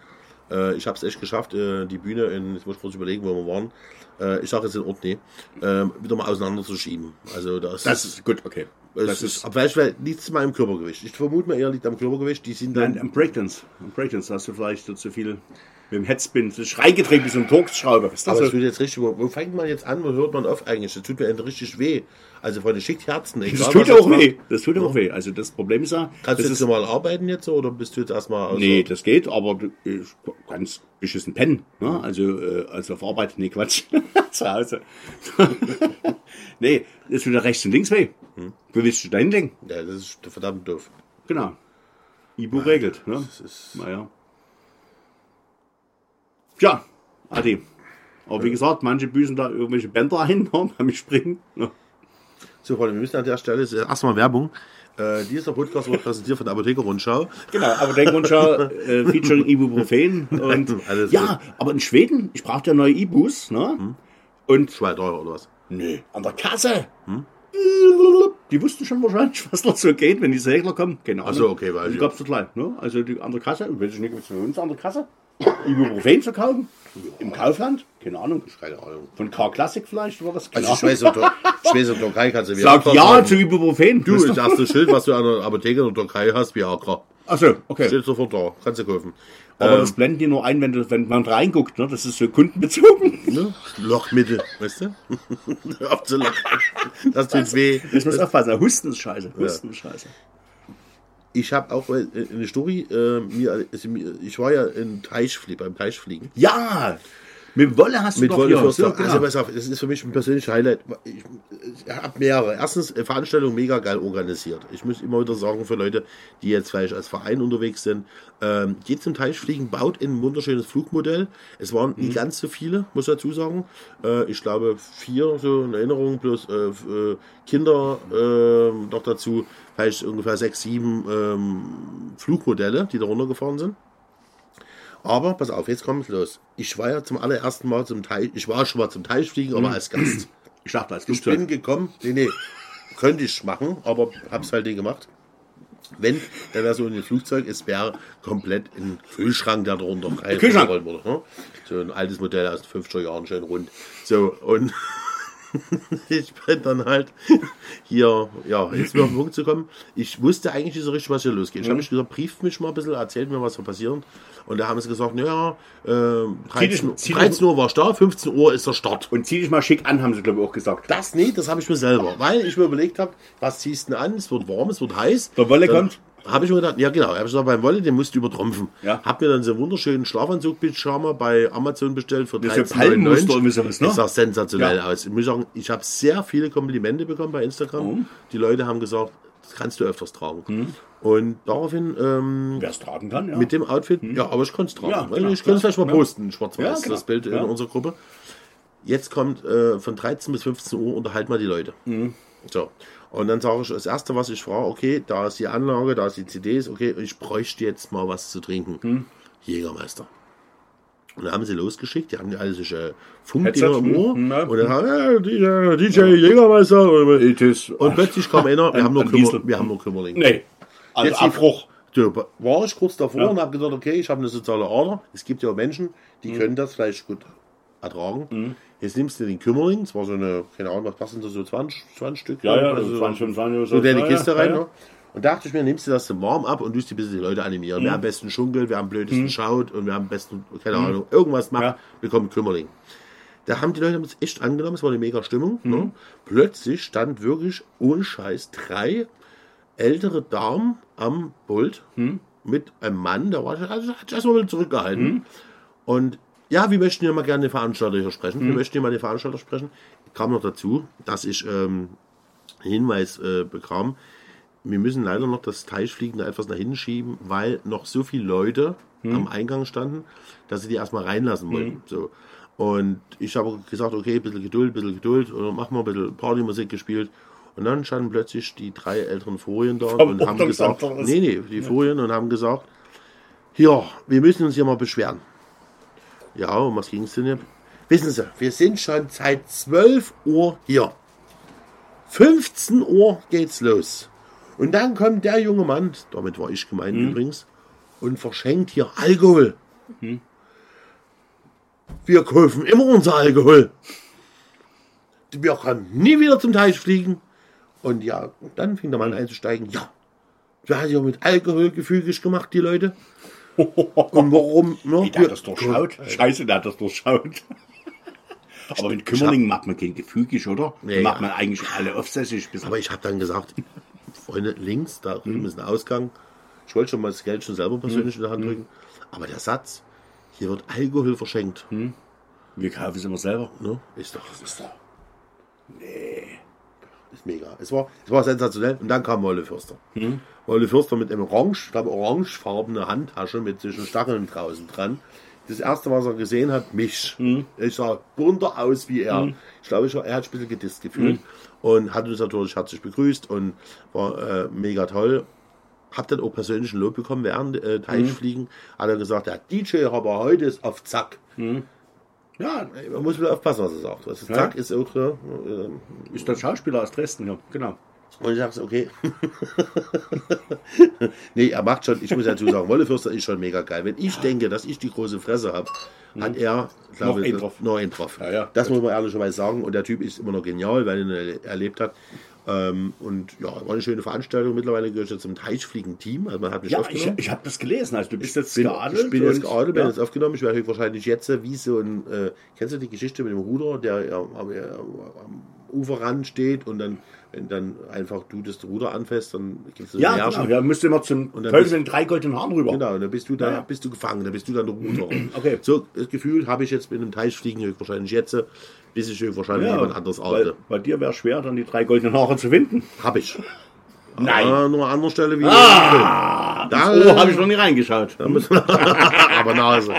Äh, ich habe es echt geschafft, äh, die Bühne in, ich muss kurz überlegen, wo wir waren, äh, ich sage jetzt in Orkney, äh, wieder mal auseinanderzuschieben. Also das, Das ist gut, okay. es Das ist, ist, aber vielleicht weil nichts zu meinem Körpergewicht. Ich vermute mal eher liegt am Körpergewicht. Die sind dann nein, am Breakdance. Am Breakdance hast du vielleicht so zu viel mit dem Headspin, das reingetreten wie so ein Torx-Schraube. Ist das Aber es tut jetzt richtig, wo, fängt man jetzt an, wo hört man auf eigentlich? Das tut mir richtig weh. Also Freunde, schickt Herzen. Das egal, tut was jetzt auch weh. Das tut auch weh. Also das Problem ist ja, Kannst das du jetzt ist, mal arbeiten jetzt so, oder bist du jetzt erstmal aus? nee, das geht, aber du ich, ganz beschissen pennen. Ne? Also, äh, also auf Arbeit, nee, Quatsch. Zu Hause. nee, das tut ja rechts und links weh. Hm. Wo willst du dein Ding? Ja, das ist verdammt doof. Genau. Ibu regelt. Ne? Das ist, Naja. Tja, Adi. Aber wie gesagt, manche büßen da irgendwelche Bänder ein beim Springen. Ne? So, Freunde, wir müssen an der Stelle erstmal Werbung. Äh, dieser Podcast wird präsentiert von der Apotheker Rundschau. Genau, aber denk Rundschau äh, featuring Ibuprofen. Und, Alles ja, aber in Schweden, ich brauchte ja neue Ibus. Ne? Und Zwei Euro oder was? nö, an der Kasse. Die wussten schon wahrscheinlich, was noch so geht, wenn die Segler kommen. Keine Ahnung. Ach so, okay, weiß Die ich. gab's doch gleich. Ne? Also die andere Kasse, weiß ich nicht, was für uns an der Kasse. Ibuprofen zu kaufen? Im Kaufland? Keine Ahnung. Keine Ahnung. Von Car Classic vielleicht war das Also weiß, in der Türkei kannst du Sag Viagra ja zu Ibuprofen. Du, das erste Schild, was du an der Apotheke in der Türkei hast, Viagra. Achso, okay. Steht sofort da. Kannst du kaufen. Aber Ähm, das blenden die nur ein, wenn, du, wenn man reinguckt. Ne? Das ist so kundenbezogen. ne? Lochmittel, weißt du? Hör auf zu lachen. Das tut weh. Ich muss aufpassen. Husten ist scheiße. Husten ist scheiße. Ich habe auch äh, eine Story, äh, also, mir- ich war ja in Teichflie, beim Teichfliegen. Ja, mit Wolle hast du Mit doch Wolle. Förster. So, genau. Also pass auf, das ist für mich ein persönliches Highlight. Ich, ich habe mehrere. Erstens, Veranstaltung mega geil organisiert. Ich muss immer wieder sagen, für Leute, die jetzt vielleicht als Verein unterwegs sind, ähm, geht zum Teichfliegen, baut in ein wunderschönes Flugmodell. Es waren Mhm. nicht ganz so viele, muss ich dazu sagen. Äh, ich glaube vier so in Erinnerung, plus äh, äh, Kinder äh, noch dazu, vielleicht ungefähr sechs, sieben ähm, Flugmodelle, die da runtergefahren sind. Aber pass auf, jetzt kommt es los. Ich war ja zum allerersten Mal zum Teich, ich war schon mal zum Teichfliegen, aber als Gast. ich dachte, als Ich bin Flugzeug. gekommen, nee, nee, könnte ich machen, aber hab's halt nicht gemacht. Wenn, dann wäre so in dem Flugzeug, es wäre komplett ein Kühlschrank, der darunter reingerollt wurde. Ne? So ein altes Modell aus den 50er Jahren, schön rund. So, und ich bin dann halt hier, ja, jetzt wieder auf den Punkt zu kommen. Ich wusste eigentlich nicht so richtig, was hier losgeht. Ich habe mich gesagt, brieft mich mal ein bisschen, erzählt mir, was hier passiert. Und da haben sie gesagt, naja, äh, 13, zieh dich- 13 Uhr war ich da, 15 Uhr ist der Start. Und zieh dich mal schick an, haben sie, glaube ich, auch gesagt. Das nicht, das habe ich mir selber. Weil ich mir überlegt habe, was ziehst du denn an? Es wird warm, es wird heiß. Der Wolle kommt. Habe ich mir gedacht, ja genau, habe ich gesagt, beim Wolle, den musst du übertrumpfen. Ja. Hab mir dann so einen wunderschönen Schlafanzug-Pyjama bei Amazon bestellt für Das ist ja 13,99. Palmenmuster und sowas, ne? Das sah sensationell Ja. aus. Ich muss sagen, ich habe sehr viele Komplimente bekommen bei Instagram. Oh. Die Leute haben gesagt, das kannst du öfters tragen. Mhm. Und daraufhin ähm, Wer es tragen kann, ja. mit dem Outfit, ja, aber ich konnte es tragen. Ja, klar, ich könnte es vielleicht mal posten, schwarz-weiß, das Bild in unserer Gruppe. Jetzt kommt äh, von 13 bis 15 Uhr, unterhalten wir die Leute. Mhm. So. Und dann sage ich, das Erste, was ich frage, okay, da ist die Anlage, da ist die CDs, okay, ich bräuchte jetzt mal was zu trinken. Mhm. Jägermeister. Und dann haben sie losgeschickt, die haben ja alle solche Funkdinger im Ohr. hm, ja. Und dann haben ja, DJ, DJ Jägermeister. Und, plötzlich kam einer, wir haben nur, Kümmer, wir haben nur Kümmerling. Nee. Also Jetzt die- Abbruch. War ich kurz davor Ja. und habe gesagt, okay, ich habe eine soziale Ader. Es gibt ja Menschen, die Mhm. können das vielleicht gut ertragen. Jetzt nimmst du den Kümmerling, das war so eine, keine Ahnung, was passen so 20, 20 Stück? Ja, ja, also also 20, 25 oder so so. deine Kiste ja, rein. ja, Ne? Und dachte ich mir, nimmst du das zum Warm ab und tust die bisschen die Leute animieren. Mhm. Wer am besten schunkelt, wer am blödesten schaut und wer am besten, keine Ahnung, irgendwas macht, Ja. bekommt Kümmerling. Da haben die Leute das echt angenommen, es war eine mega Stimmung. Mhm. Ne? Plötzlich stand wirklich ohne Scheiß drei ältere Damen am Pult Mhm. mit einem Mann, der war also hat sich erstmal wieder zurückgehalten. Und ja, wir möchten ja mal gerne den Veranstalter hier sprechen. Mhm. Wir möchten ja mal den Veranstalter sprechen. Kam noch dazu, dass ich ähm, einen Hinweis äh, bekam. Wir müssen leider noch das Teichfliegen da etwas nach hinten schieben, weil noch so viele Leute Mhm. am Eingang standen, dass sie die erstmal reinlassen wollten. So. Und ich habe gesagt, okay, ein bisschen Geduld, ein bisschen Geduld, oder machen wir ein bisschen Partymusik gespielt. Und dann standen plötzlich die drei älteren Furien da und haben gesagt, nee, nee, die Furien und haben gesagt, ja, wir müssen uns hier mal beschweren. Ja, um was ging es denn hier? Wissen Sie, wir sind schon seit 12 Uhr hier. 15 Uhr geht's los. Und dann kommt der junge Mann, damit war ich gemeint übrigens, und verschenkt hier Alkohol. wir kaufen immer unser Alkohol. Wir können nie wieder zum Teich fliegen. Und ja, dann fing der Mann einzusteigen. Ja, wir haben ja mit Alkohol gefügig gemacht, die Leute. Und warum? Ne, Wie, der hat das durchschaut? Scheiße, der hat das durchschaut. Aber mit Kümmerling macht man kein gefügig, oder? Nee, Nee, macht ja. man eigentlich alle aufsässig. Aber ich habe dann gesagt, Freunde, links, da drüben ist ein Ausgang. Ich wollte schon mal das Geld schon selber persönlich in der Hand drücken. Aber der Satz, hier wird Alkohol verschenkt. wir kaufen es immer selber. Ne? Ist doch. Ist doch. Nee. Ist mega. Es war, es war sensationell. Und dann kam Wolle Fürster. Wolle Fürster mit einem orange, ich glaube orangefarbene Handtasche mit zwischen Stacheln draußen dran. Das erste, was er gesehen hat, mich. Ich sah bunter aus wie er. Ich glaube, ich, er hat sich ein bisschen gedisst gefühlt. Und hat uns natürlich herzlich begrüßt und war äh, mega toll. Hab dann auch persönlichen Lob bekommen während äh, Teichfliegen. Hat er gesagt, der DJ aber heute ist auf Zack. Ja, Man muss wieder aufpassen, was er sagt. Was Ja. Zack ist auch, äh, ist der Schauspieler aus Dresden, ja, genau. und ich dachte, okay. nee, er macht schon, ich muss dazu sagen, Wollefürster ist schon mega geil. Wenn ich denke, dass ich die große Fresse habe, hat er, glaube Noch ich, einen drauf. noch einen drauf. Ja, ja. Das muss man ehrlicherweise sagen. Und der Typ ist immer noch genial, weil er ihn erle- erlebt hat. Ähm, und ja, war eine schöne Veranstaltung. Mittlerweile gehöre ich zum Teichfliegen-Team. Also man hat mich Ja, ich, aufgenommen. ich habe das gelesen. Also du bist jetzt bin, geadelt. ich bin jetzt geadelt, bin ja. jetzt aufgenommen. Ich werde wahrscheinlich jetzt wie so ein, äh, kennst du die Geschichte mit dem Ruder, der am, ja, am Uferrand steht und dann, wenn dann einfach du das Ruder anfasst, dann es so Ja, Märchen. genau. Ja, müsste immer zum Teufel in drei goldenen Haaren rüber. Genau, und dann bist du da, Ja, bist du gefangen, dann bist du dann der Ruder. Okay. So, das Gefühl habe ich jetzt mit einem Teichfliegen höchstwahrscheinlich jetzt, bis ich höchstwahrscheinlich Ja, jemand anderes alte. bei dir wäre schwer, dann die drei goldenen Haare zu finden. Habe ich. Nein. Aber nur an anderer Stelle wie. Ah, Da- habe ich noch nie reingeschaut. Aber Nase.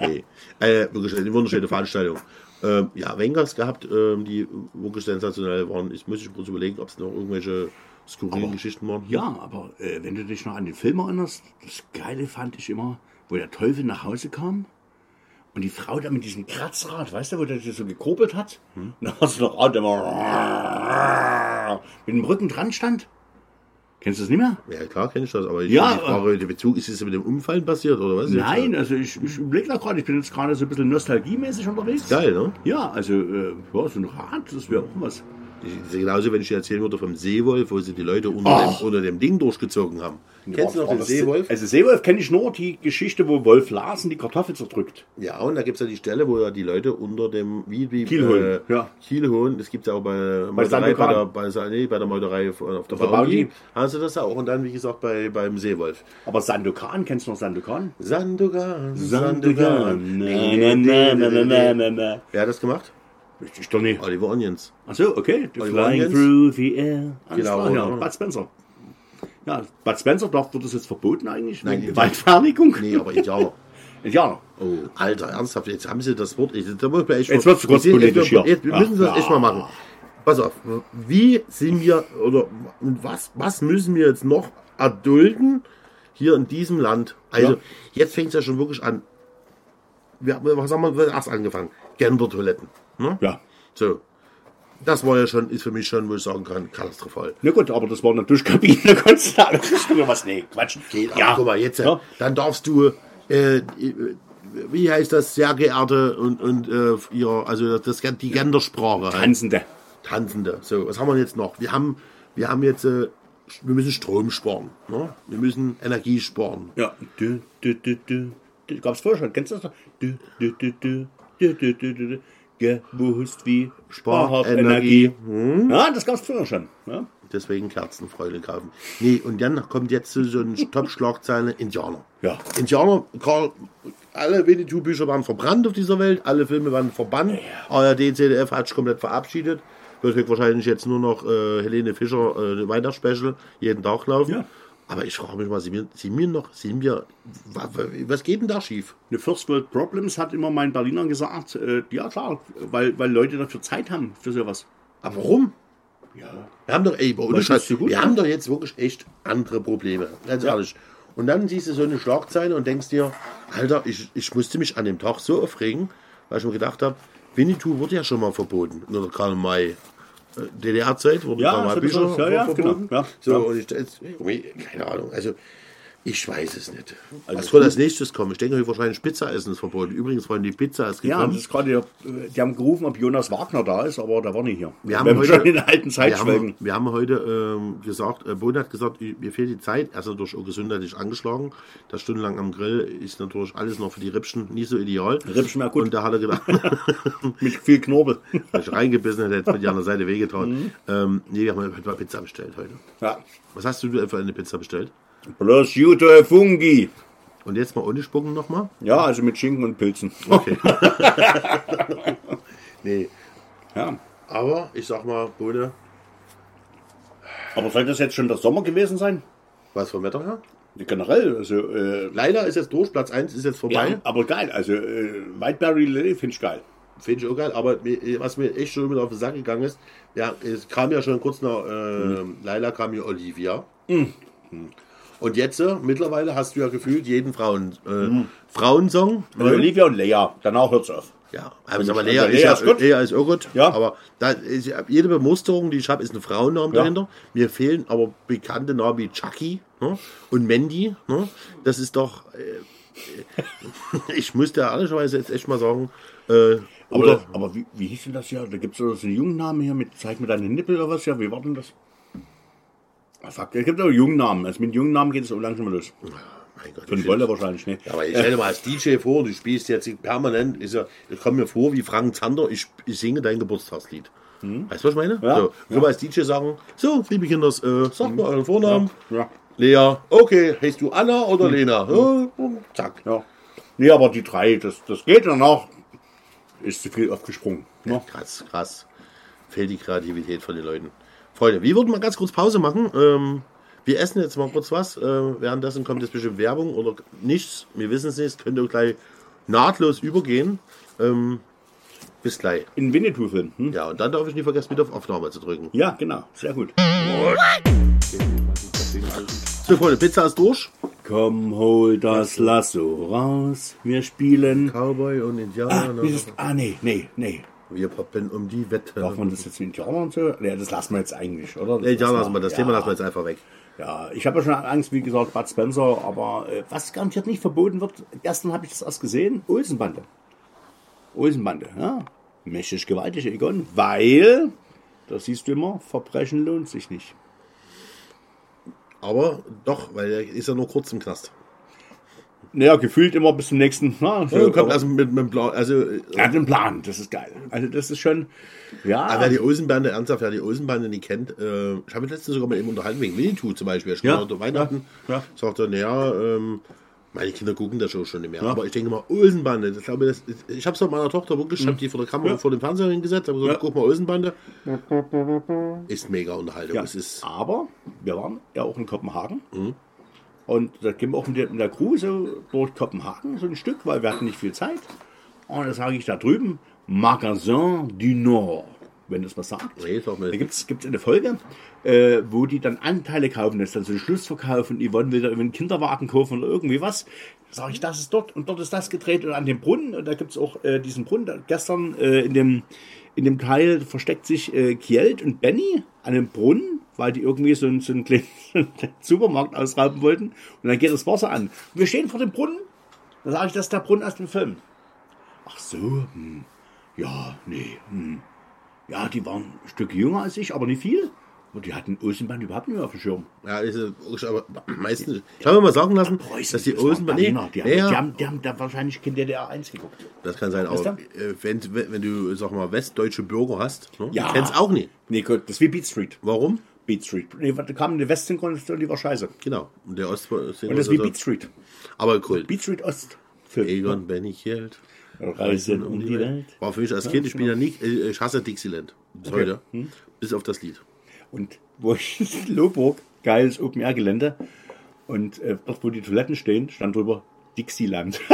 Nee. Äh, wirklich eine wunderschöne Veranstaltung. Ähm, ja, Wengers gehabt, ähm, die wirklich sensationell waren. Ich muss ich kurz überlegen, ob es noch irgendwelche skurrilen Geschichten waren. Ja, aber äh, wenn du dich noch an den Film erinnerst, das Geile fand ich immer, wo der Teufel nach Hause kam und die Frau da mit diesem Kratzrad, weißt du, wo der sich so gekurbelt hat? Und da hast du noch Rad, der immer mit dem Rücken dran stand. Kennst du das nicht mehr? Ja, klar kenne ich das, aber ich Ja, die Frage, der Bezug, ist es mit dem Umfallen passiert oder was? Nein, also ich, ich überlege da gerade, ich bin jetzt gerade so ein bisschen nostalgiemäßig unterwegs. Geil, ne? Ja, also äh, ja, so ein Rad, das wäre auch was. Ist genauso, wenn ich dir erzählen würde vom Seewolf, wo sie die Leute unter, dem, unter dem Ding durchgezogen haben. Kennst du noch den Seewolf? Also Seewolf kenne ich nur die Geschichte, wo Wolf Larsen die Kartoffel zerdrückt. Ja, und da gibt es ja die Stelle, wo ja die Leute unter dem wie, wie Kielholen, äh, ja. Kielholen, das gibt es ja auch bei, Bei Meuterei, bei, der, bei, nee, bei der Meuterei auf der, der Bounty. Bounty. Hast du das auch? Und dann, wie gesagt, bei, beim Seewolf. Aber Sandokan, kennst du noch Sandokan? Sandokan, Sandokan. Na, na, na, na, na, na, na. Wer hat das gemacht? Richtig doch nicht. Oliver Onions. Achso, okay. The Oliver Flying Onions. through the air. Alles Genau, klar, ja. oder? Bud Spencer. Ja, Bud Spencer, doch, wird das jetzt verboten eigentlich? Nein, Wegen die- Gewaltverherrlichung? Nee, aber Indianer. Ja. Oh, Alter, ernsthaft, jetzt haben sie das Wort. Ich, da muss man echt Jetzt wird's kurz wir politisch wir, hier. jetzt, wir müssen das Ja. echt mal machen. Pass auf, wie sind wir, oder und was, was müssen wir jetzt noch erdulden hier in diesem Land? Also, Ja. jetzt fängt es ja schon wirklich an. Wir, was haben wir erst angefangen? Gender-Toiletten. Ne? Ja. So. Das war ja schon, ist für mich schon, wo ich sagen kann, katastrophal. Na gut, aber das war eine Duschkabine, da konntest du oder was? Nee, Quatsch. Geht, ja, aber guck mal, jetzt, äh, Ja. dann darfst du, äh, wie heißt das, sehr geehrte und, und äh, ihr, also das, die Gendersprache. halt. Tanzende. Tanzende. So, was haben wir jetzt noch? Wir haben, wir haben jetzt, äh, wir müssen Strom sparen. Ne? Wir müssen Energie sparen. Ja. Du, du, du, du. du gab's vorher schon, kennst du das? Du, du, du, du. Du, du, du, du, du. Gewusst wie Spart Sparenergie. Ja, das gab's früher schon. Ja. Deswegen Kerzenfreude kaufen. Nee, und dann kommt jetzt so eine Top-Schlagzeile Indianer. Ja. Indianer, Karl, alle Winnetou-Bücher waren verbrannt auf dieser Welt, alle Filme waren verbannt. ARD, ZDF hat sich komplett verabschiedet. Wird wahrscheinlich jetzt nur noch äh, Helene Fischer äh, Weihnachtsspecial jeden Tag laufen. Ja. Aber ich frage mich mal, sind wir, sind wir noch, sind wir, wa- wa- was geht denn da schief? Eine First World Problems hat immer mein Berliner gesagt, äh, ja klar, weil, weil Leute dafür Zeit haben für sowas. Aber warum? Ja. Wir haben doch, ey, ohne Scheiß, wir haben doch jetzt wirklich echt andere Probleme. Ganz ehrlich. Und dann siehst du so eine Schlagzeile und denkst dir, Alter, ich, ich musste mich an dem Tag so aufregen, weil ich mir gedacht habe, Winnetou wurde ja schon mal verboten. Oder Karl May. DDR-Zeit wurde Ja, Karl bisschen, ja, ja, genau, ja. So, Ja. und ich, jetzt, keine Ahnung. Also, Ich weiß es nicht. Also Was soll als nächstes kommen? Ich denke, hier wahrscheinlich Pizza essen ist verboten. Übrigens, Freunde, die Pizza ist Ja, gekommen. das ist gerade, die haben gerufen, ob Jonas Wagner da ist, aber der war nicht hier. Wir haben Wenn heute- schon in der alten Zeit wir, haben, wir haben heute ähm, gesagt, äh, Boden hat gesagt, mir fehlt die Zeit. Er ist natürlich auch gesundheitlich angeschlagen. Das stundenlang am Grill ist natürlich alles noch für die Rippchen nicht so ideal. Rippchen wäre gut. Und da hat er gedacht, Mit viel Knorpel. weil ich reingebissen hätte, hätte mit die andere Seite wehgetan. Mhm. Ähm, nee, wir haben heute mal Pizza bestellt heute. Ja. Was hast du für eine Pizza bestellt? Prosciutto e Fungi. Und jetzt mal ohne Spucken nochmal? Ja, also mit Schinken und Pilzen. Okay. nee, Ja. aber ich sag mal, Bode, Aber soll das jetzt schon der Sommer gewesen sein? was vom Wetter her? Generell, also, äh, Leider ist jetzt durch, Platz 1 ist jetzt vorbei. ja, aber geil. Also, äh, Whiteberry Lily finde ich geil. Finde ich auch geil, aber mir- was mir echt schon wieder auf den Sack gegangen ist, ja, es kam ja schon kurz nach äh, Laila kam ja Olivia. Und jetzt, äh, mittlerweile hast du ja gefühlt jeden Frauen, äh, Frauensong. Also Olivia und Lea, danach hört's auf. Ja, aber, aber mich- Lea, also ist, Lea ja, ist gut. Lea ist auch gut. Ja. Aber da ist, jede Bemusterung, die ich habe, ist ein Frauennamen Ja. dahinter. Mir fehlen aber bekannte Namen wie Chucky ne? und Mandy. Ne? Das ist doch. Äh, ich muss ja ehrlicherweise jetzt echt mal sagen. Äh, Aber, oder, aber wie, wie hieß denn das ja? Da gibt es so einen Jungennamen hier mit Zeig mir deine Nippel oder was? Ja, wie war denn das? Fuck, es gibt aber Jungennamen. Also mit Jungennamen geht es auch langsam mal los. mein Gott, Von ich Wolle wahrscheinlich nicht. Ja, aber ich stell dir mal als DJ vor, du spielst jetzt permanent, ist ja, ich komme mir vor wie Frank Zander, ich, ich singe dein Geburtstagslied. Weißt du, was ich meine? Hm? Ja. So, ich will als DJ sagen, so, liebe Kinder, äh, sagt mal euren Vornamen. Ja. Lea, okay, heißt du Anna oder Lena? Ja, zack. Ja. Nee, aber die drei, das, das geht danach. Ist zu viel aufgesprungen. Ne? Krass, krass. Fehlt die Kreativität von den Leuten. Freunde, wir würden mal ganz kurz Pause machen. Ähm, wir essen jetzt mal kurz was. Äh, währenddessen kommt jetzt bestimmt Werbung oder nichts. Wir wissen es nicht. Könnt ihr gleich nahtlos übergehen. Ähm, bis gleich. In Winnetou-Film. Hm? Ja, und dann darf ich nicht vergessen, wieder auf Aufnahme zu drücken. Ja, genau. Sehr gut. So, Freunde, Pizza ist durch. Komm, hol das Lasso raus. Wir spielen. Cowboy und Ah, Indianer. dieses, ah nee, nee, nee. Wir poppen um die Wette. Darf man das jetzt mit Indianer und so? Nee, das lassen wir jetzt eigentlich, oder? Das Nee, ja, lassen lassen wir das ja. Thema lassen wir jetzt einfach weg. Ja, ich habe ja schon Angst, wie gesagt, Bud Spencer, aber äh, was garantiert nicht verboten wird, gestern habe ich das erst gesehen, Olsenbande. Olsenbande, ja. Mächtig gewaltig, Egon, weil, das siehst du immer, Verbrechen lohnt sich nicht. Aber doch, weil er ist ja nur kurz im Knast. Naja, gefühlt immer bis zum nächsten. Na, so, Ja, kommt also mit, mit dem also äh, er hat einen Plan, das ist geil. Also das ist schon, ja. Aber wer die Osenbande, ernsthaft, wer die Osenbande nicht kennt, äh, ich habe mich letztens sogar mal eben unterhalten wegen Winnetou zum Beispiel. Ich Ja, ja, Weihnachten ja, ja. sagte, naja, ähm, meine Kinder gucken das schon nicht mehr. Aber ich denke mal, Osenbande, das, glaube ich, das, ich habe es mit meiner Tochter wirklich, ich habe die vor der Kamera, Mhm. Ja. vor dem Fernseher hingesetzt, habe gesagt, Ja. guck mal, Osenbande. Ist mega Unterhaltung. Ja, Es ist, aber wir waren ja auch in Kopenhagen. Mhm. Und da gehen wir auch mit der, mit der Crew so durch Kopenhagen so ein Stück, weil wir hatten nicht viel Zeit. Und da sage ich da drüben, Magasin du Nord, wenn das was sagt. nee, Da gibt es eine Folge, äh, wo die dann Anteile kaufen, das ist dann so ein Schlussverkauf und Yvonne will da irgendwie einen Kinderwagen kaufen oder irgendwie was. Da sage ich, das ist dort und dort ist das gedreht und an dem Brunnen, und da gibt es auch äh, diesen Brunnen, gestern äh, in, dem, in dem Teil versteckt sich äh, Kjeld und Benny an dem Brunnen, weil die irgendwie so, einen- so einen kleinen Supermarkt ausrauben wollten und dann geht das Wasser an. Und wir stehen vor dem Brunnen, da sage ich, das ist der Brunnen aus dem Film. Ach so, hm. ja, nee, hm. Ja, die waren ein Stück jünger als ich, aber nicht viel. Und die hatten Osenband überhaupt nicht mehr auf dem Schirm. ja, ist, ist aber meistens, ich habe mir mal sagen lassen, dass die das Osenbande, Berliner, die, haben, ja, die, haben, die haben da wahrscheinlich Kind DDR 1 geguckt. das kann sein, aber äh, wenn, wenn du, sag mal, westdeutsche Bürger hast, ne, Ja. kennst auch nicht. Nee, gut, das ist wie Beat Street. Warum? Beat Street. Nee, da kam eine Westsynchronisation, die war scheiße. Genau. Und der Ost Und das ist wie Beat Street. Aber cool. Beat Street Ost. Film. Egon, Benny Hield. Reisen um die Welt. War für mich als Kind, ich bin ja nicht, äh, ich hasse Dixieland. Bis heute. Bis auf das Lied. Und wo ich, Loburg, geiles Open-Air-Gelände. Und äh, dort, wo die Toiletten stehen, stand drüber Dixieland.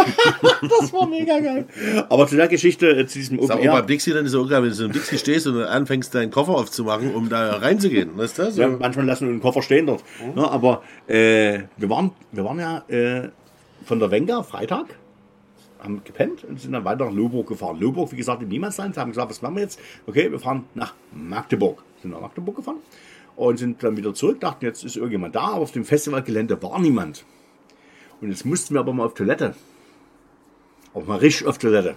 das war mega geil. Aber zu der Geschichte, äh, zu diesem Sag Open mal, Air. beim Dixieland ist es auch geil, wenn du im Dixie stehst und dann anfängst, deinen Koffer aufzumachen, um da reinzugehen. Weißt du? So. Ja, manchmal lassen wir den Koffer stehen dort. Ja, aber äh, wir, waren, wir waren ja äh, von der Wenger Freitag, haben gepennt und sind dann weiter nach Loburg gefahren. Loburg, wie gesagt, im Niemandsland, haben gesagt, was machen wir jetzt? Okay, wir fahren nach Magdeburg. Sind nach Magdeburg gefahren und sind dann wieder zurück, dachten, jetzt ist irgendjemand da, aber auf dem Festivalgelände war niemand. Und jetzt mussten wir aber mal auf Toilette. Auch mal richtig auf Toilette.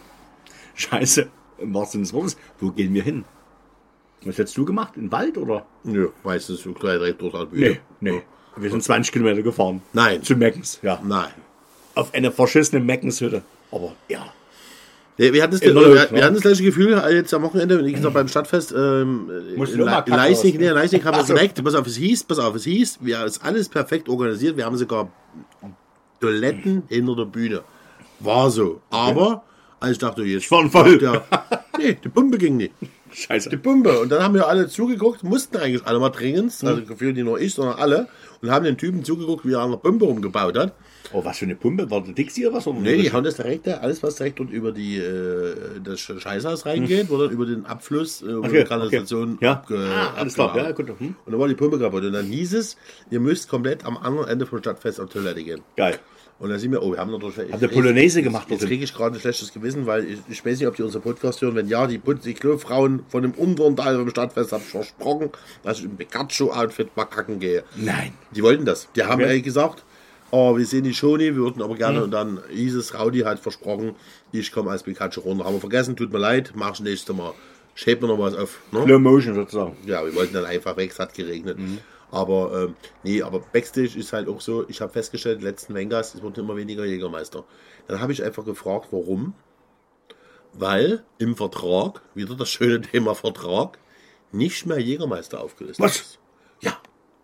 Scheiße, im wahrsten Sinne des Wortes. Wo gehen wir hin? Was hättest du gemacht? In den Wald oder? Nö, meistens so gleich direkt die Bühne. Nee, nee. Wir sind 20 Kilometer gefahren. Nein. Zu Meckens, ja. Nein. Auf eine verschissene Meckenshütte. Aber ja. Wir hatten das, wir, wir ne? hatten das gleiche Gefühl äh, jetzt am Wochenende, wie gesagt, beim Stadtfest ähm, Musst in Le- Leisnig, nee, ne? Leisnig haben wir Ach so. direkt, pass auf, es hieß, pass auf, es hieß, wir haben es alles perfekt organisiert, wir haben sogar Toiletten hinter der Bühne. War so. Aber, als ich dachte, jetzt waren voll. Ja, nee, die Pumpe ging nicht. Scheiße. Die Pumpe. Und dann haben wir alle zugeguckt, mussten eigentlich alle mal dringend, Hm. also gefühlt nicht nur ich, sondern alle, und haben den Typen zugeguckt, wie er an der Pumpe rumgebaut hat. Oh, was für eine Pumpe? War der Dixie oder was? Oder Nee, die haben das direkt, alles was direkt dort über die, äh, das Scheißhaus reingeht, wo dann über den Abfluss, äh, über Okay, die Kanalisation okay. Ja. abge, Ah, alles klar. Ja, gut. Hm. Und dann war die Pumpe kaputt. Und dann hieß es, ihr müsst komplett am anderen Ende vom Stadtfest auf Toilette gehen. Geil. Und dann sind wir, oh, wir haben natürlich... Habt ihr Polonaise gemacht Jetzt dort? kriege ich gerade ein schlechtes Gewissen, weil ich, ich weiß nicht, ob die unseren Podcast hören. Wenn ja, die, Put- die Klofrauen von dem unteren Teil vom Stadtfest haben versprochen, dass ich im Pikachu-Outfit mal kacken gehe. Nein. Die wollten das. Die haben Okay. gesagt, oh, wir sehen die schon nicht, wir würden aber gerne. Und dann hieß es, Raudi hat versprochen, ich komme als Pikachu runter. Haben wir vergessen, tut mir leid, mach's nächstes Mal. Schäbt mir noch was auf. Ne? Slow Motion sozusagen. Ja, wir wollten dann einfach weg, es hat geregnet. Aber ähm, nee, aber Backstage ist halt auch so, ich habe festgestellt, letzten Vengas, es wurden immer weniger Jägermeister. Dann habe ich einfach gefragt, warum? Weil im Vertrag, wieder das schöne Thema Vertrag, nicht mehr Jägermeister aufgelistet Was? ist. Ja.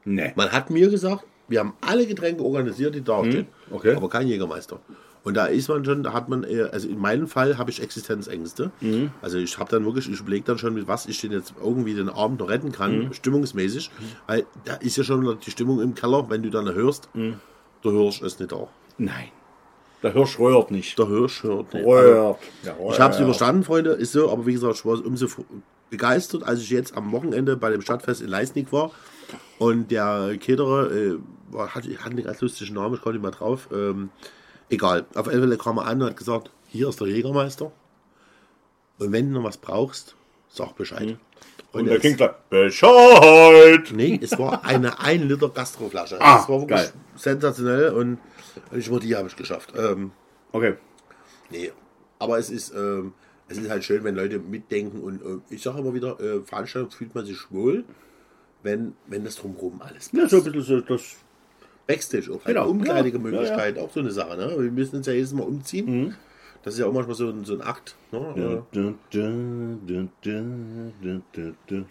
Nee. Man hat mir gesagt, wir haben alle Getränke organisiert, die da stehen. okay. Aber kein Jägermeister. Und da ist man schon, da hat man, eher- also in meinem Fall habe ich Existenzängste. Also ich habe dann wirklich, ich überlege dann schon, mit was ich denn jetzt irgendwie den Abend noch retten kann, stimmungsmäßig. Weil da ist ja schon die Stimmung im Keller, wenn du dann hörst, der Hirsch ist nicht da. Nein. Der Hirsch röhrt nicht. Der Hirsch hört nicht. Also, Röhrt. Ja, ich habe es überstanden, Freunde, ist so, aber wie gesagt, ich war umso begeistert, als ich jetzt am Wochenende bei dem Stadtfest in Leisnig war und der Kederer äh, hat, hat einen ganz lustigen Namen, ich komme nicht mal drauf. Ähm, egal, auf Fall kam er an und hat gesagt, hier ist der Jägermeister und wenn du noch was brauchst, sag Bescheid. Und der es- King sagt, Bescheid! Nee, es war eine 1 Liter Gastroflasche. Ah, das war wirklich geil. sensationell und ich wurde die habe ich geschafft. Ähm, Okay. Nee, aber es ist, ähm, es ist halt schön, wenn Leute mitdenken und äh, ich sage immer wieder, äh, Veranstaltung fühlt man sich wohl, wenn, wenn das drumherum alles Ja, so ein bisschen so das. Backstage auch, Genau. eine umkleidige Ja, Möglichkeit, auch so eine Sache. Ne? Wir müssen uns ja jedes Mal umziehen. Das ist ja auch manchmal so ein, so ein Akt. Ne? Ja.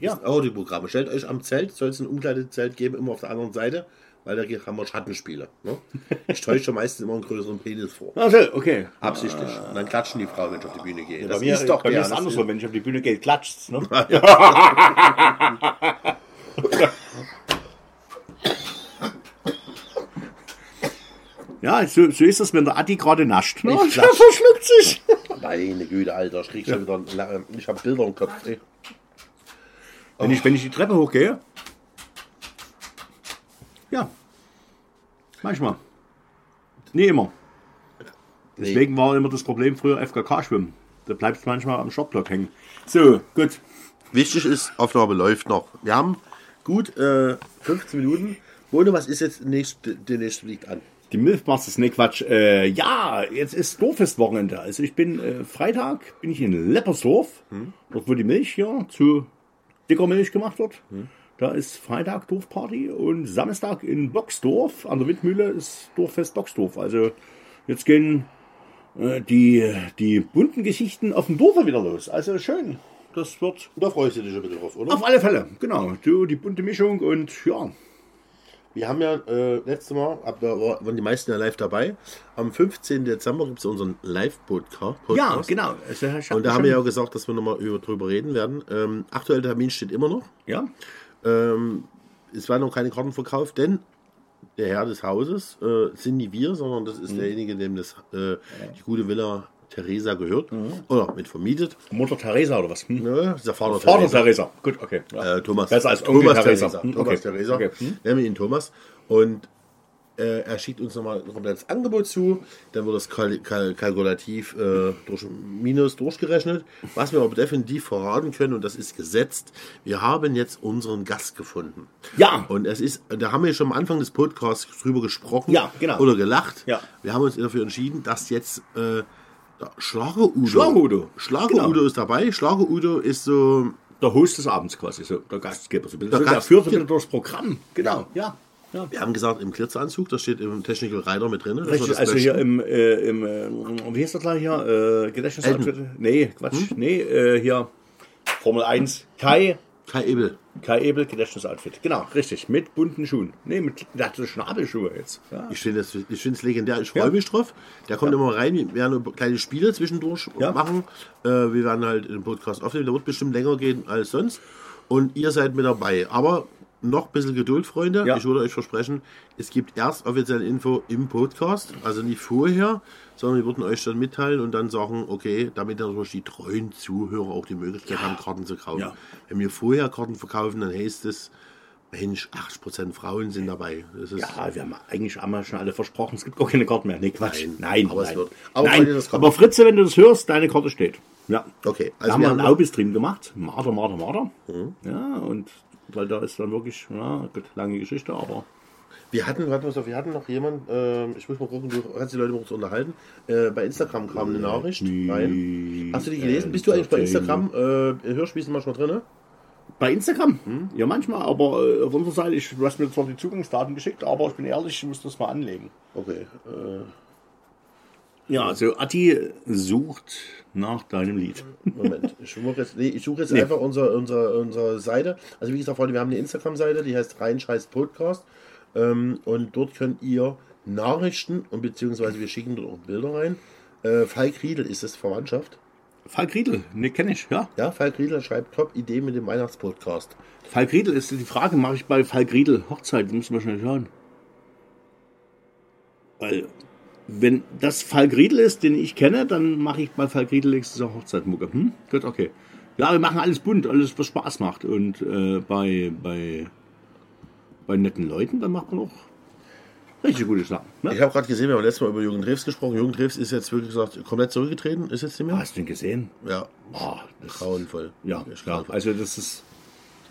Ja. Audioprogramme. Stellt euch am Zelt, soll es ein Umkleidezelt geben, immer auf der anderen Seite, weil da haben wir Schattenspiele. Ne? Ich täusche meistens immer einen größeren Penis vor. Also, okay. Absichtlich. Und dann klatschen die Frauen, wenn ich auf die Bühne gehe. bei mir ist, doch bei mir ist das andersrum. Wenn ich auf die Bühne gehe, klatscht's. Ne? ja, so, so ist das, wenn der Adi gerade nascht. Ne? Ich der verschluckt sich. Meine Güte, Alter, ich krieg schon wieder. einen- Ich habe Bilder im Kopf. Ey. Wenn ich, wenn ich die Treppe hochgehe. Ja. Manchmal. Nie immer. Deswegen war immer das Problem früher FKK-Schwimmen. Da bleibst du manchmal am Shopblock hängen. So, gut. Wichtig ist, Aufnahme läuft noch. Wir haben gut äh, 15 Minuten. Bono, was ist jetzt nächst, der nächste liegt an? Die Milfmasters, ne Quatsch. Äh, ja, jetzt ist Dorffestwochenende. Also ich bin äh, Freitag bin ich in Leppersdorf, dort wo die Milch ja zu dicker Milch gemacht wird. Da ist Freitag Dorfparty und Samstag in Boxdorf an der Windmühle ist Dorffest Boxdorf. Also jetzt gehen äh, die, die bunten Geschichten auf dem Dorf wieder los. Also schön. Das wird Da freust du dich ein bisschen drauf, oder? auf alle Fälle, genau. Du, die bunte Mischung und ja, Wir haben ja äh, letztes Mal, ab, waren die meisten ja live dabei. Am 15. Dezember gibt es unseren Live-Podcast. ja, genau. Also, Und da haben wir ja auch gesagt, dass wir nochmal über, drüber reden werden. Ähm, aktuell der Termin steht immer noch. ja. Ähm, es werden noch keine Karten verkauft, denn der Herr des Hauses äh, sind nie wir, sondern das Mhm. ist derjenige, dem das, äh, die gute Villa Theresa gehört. Oder mit vermietet. Mutter Teresa oder was? Hm? Ne? Der Vater, Vater Theresa. Teresa. Gut, okay. Ja. Äh, Thomas. Besser als Onkel Thomas Theresa. Theresa. Hm, Thomas okay. Theresa. Okay. Hm. Nennen wir ihn Thomas. Und Äh, er schickt uns nochmal ein komplettes Angebot zu. Dann wird das kal kal kalkulativ äh, durch Minus durchgerechnet. Was wir aber definitiv verraten können, und das ist gesetzt, wir haben jetzt unseren Gast gefunden. Ja. Und es ist, da haben wir schon am Anfang des Podcasts drüber gesprochen. Ja, genau. Oder gelacht. Ja. Wir haben uns dafür entschieden, dass jetzt äh, der Schlager Udo. Schlager Udo. Schlager Genau. Ist dabei. Schlager Udo ist so Der Host des Abends quasi, so der Gastgeber. So. Der so, der Gast- führt bisschen durchs Programm. Genau, ja. ja. Wir haben gesagt, im Glitzanzug, das steht im Technical Rider mit drin. Richtig, also hier im, äh, im äh, wie heißt das gleich hier? Äh, Gedächtnisoutfit? Nee, Quatsch. Nee, äh, hier Formel 1. Kai, Kai Ebel. Kai Ebel, Gedächtnisoutfit. Genau, richtig. Mit bunten Schuhen. Nee, mit der hat so Schnabelschuhe jetzt. Ja. Ich finde es ich es legendär. Ich freue Ja. mich drauf. Der kommt immer rein. Wir werden kleine Spiele zwischendurch Ja. machen. Äh, wir werden halt den Podcast aufnehmen. Der wird bestimmt länger gehen als sonst. Und ihr seid mit dabei. Aber noch ein bisschen Geduld, Freunde. Ja. Ich würde euch versprechen, es gibt erst offizielle Info im Podcast. Also nicht vorher, sondern wir würden euch dann mitteilen und dann sagen, okay, damit natürlich die treuen Zuhörer auch die Möglichkeit haben, Karten zu kaufen. Ja. Wenn wir vorher Karten verkaufen, dann heißt es, Mensch, 80% Frauen sind dabei. Ja, wir haben eigentlich einmal schon alle versprochen, es gibt gar keine Karten mehr. Nee, Quatsch. Nein, Nein, aber es nein. wird- aber nein. Aber Fritze, wenn du das hörst, deine Karte steht. Ja. Okay, Also wir wir haben haben einen Aubis-Stream gemacht. Marder, Marder, Marder. Ja, und weil da ist dann wirklich, ja, gut, lange Geschichte, aber Wir hatten, warte mal, wir hatten noch jemanden, ähm, ich muss mal gucken, du kannst die Leute mal kurz unterhalten. Äh, bei Instagram kam eine Nachricht rein. Hast du die gelesen? Bist du eigentlich bei Instagram? Äh, Hörspiel ist manchmal drin, ne? Bei Instagram? Ja, manchmal, aber äh, auf unserer Seite, ich, du hast mir zwar die Zugangsdaten geschickt, aber ich bin ehrlich, ich muss das mal anlegen. Okay. Äh, Ja, also Atti sucht nach deinem Lied. Moment. Ich suche jetzt, nee, ich suche jetzt einfach unsere, unsere, unsere Seite. Also wie gesagt, Freunde, wir haben eine Instagram-Seite, die heißt Reinscheiß Podcast. Ähm, und dort könnt ihr Nachrichten und beziehungsweise wir schicken dort auch Bilder rein. Äh, Falk Riedel ist das Verwandtschaft. Falk Riedel, ne, kenne ich, ja. Ja, Falk Riedel schreibt Top-Idee mit dem Weihnachtspodcast. Falk Riedel ist die Frage, mache ich bei Falk Riedel Hochzeit? Müssen wir schnell schauen. Weil, wenn das Falk Riedel ist, den ich kenne, dann mache ich bei Falk Riedel nächstes Jahr Hochzeitmucke. Hm? Gut, okay. Ja, wir machen alles bunt, alles, was Spaß macht. Und äh, bei, bei, bei netten Leuten, dann macht man auch richtig gute Sachen. Ich Ne? habe gerade gesehen, wir haben letztes Mal über Jürgen Drews gesprochen. Jürgen Drews ist jetzt wirklich gesagt, komplett zurückgetreten, ist jetzt nicht mehr. Hast du ihn gesehen? Ja, Oh, das, grauenvoll. ja, ja, also das ist,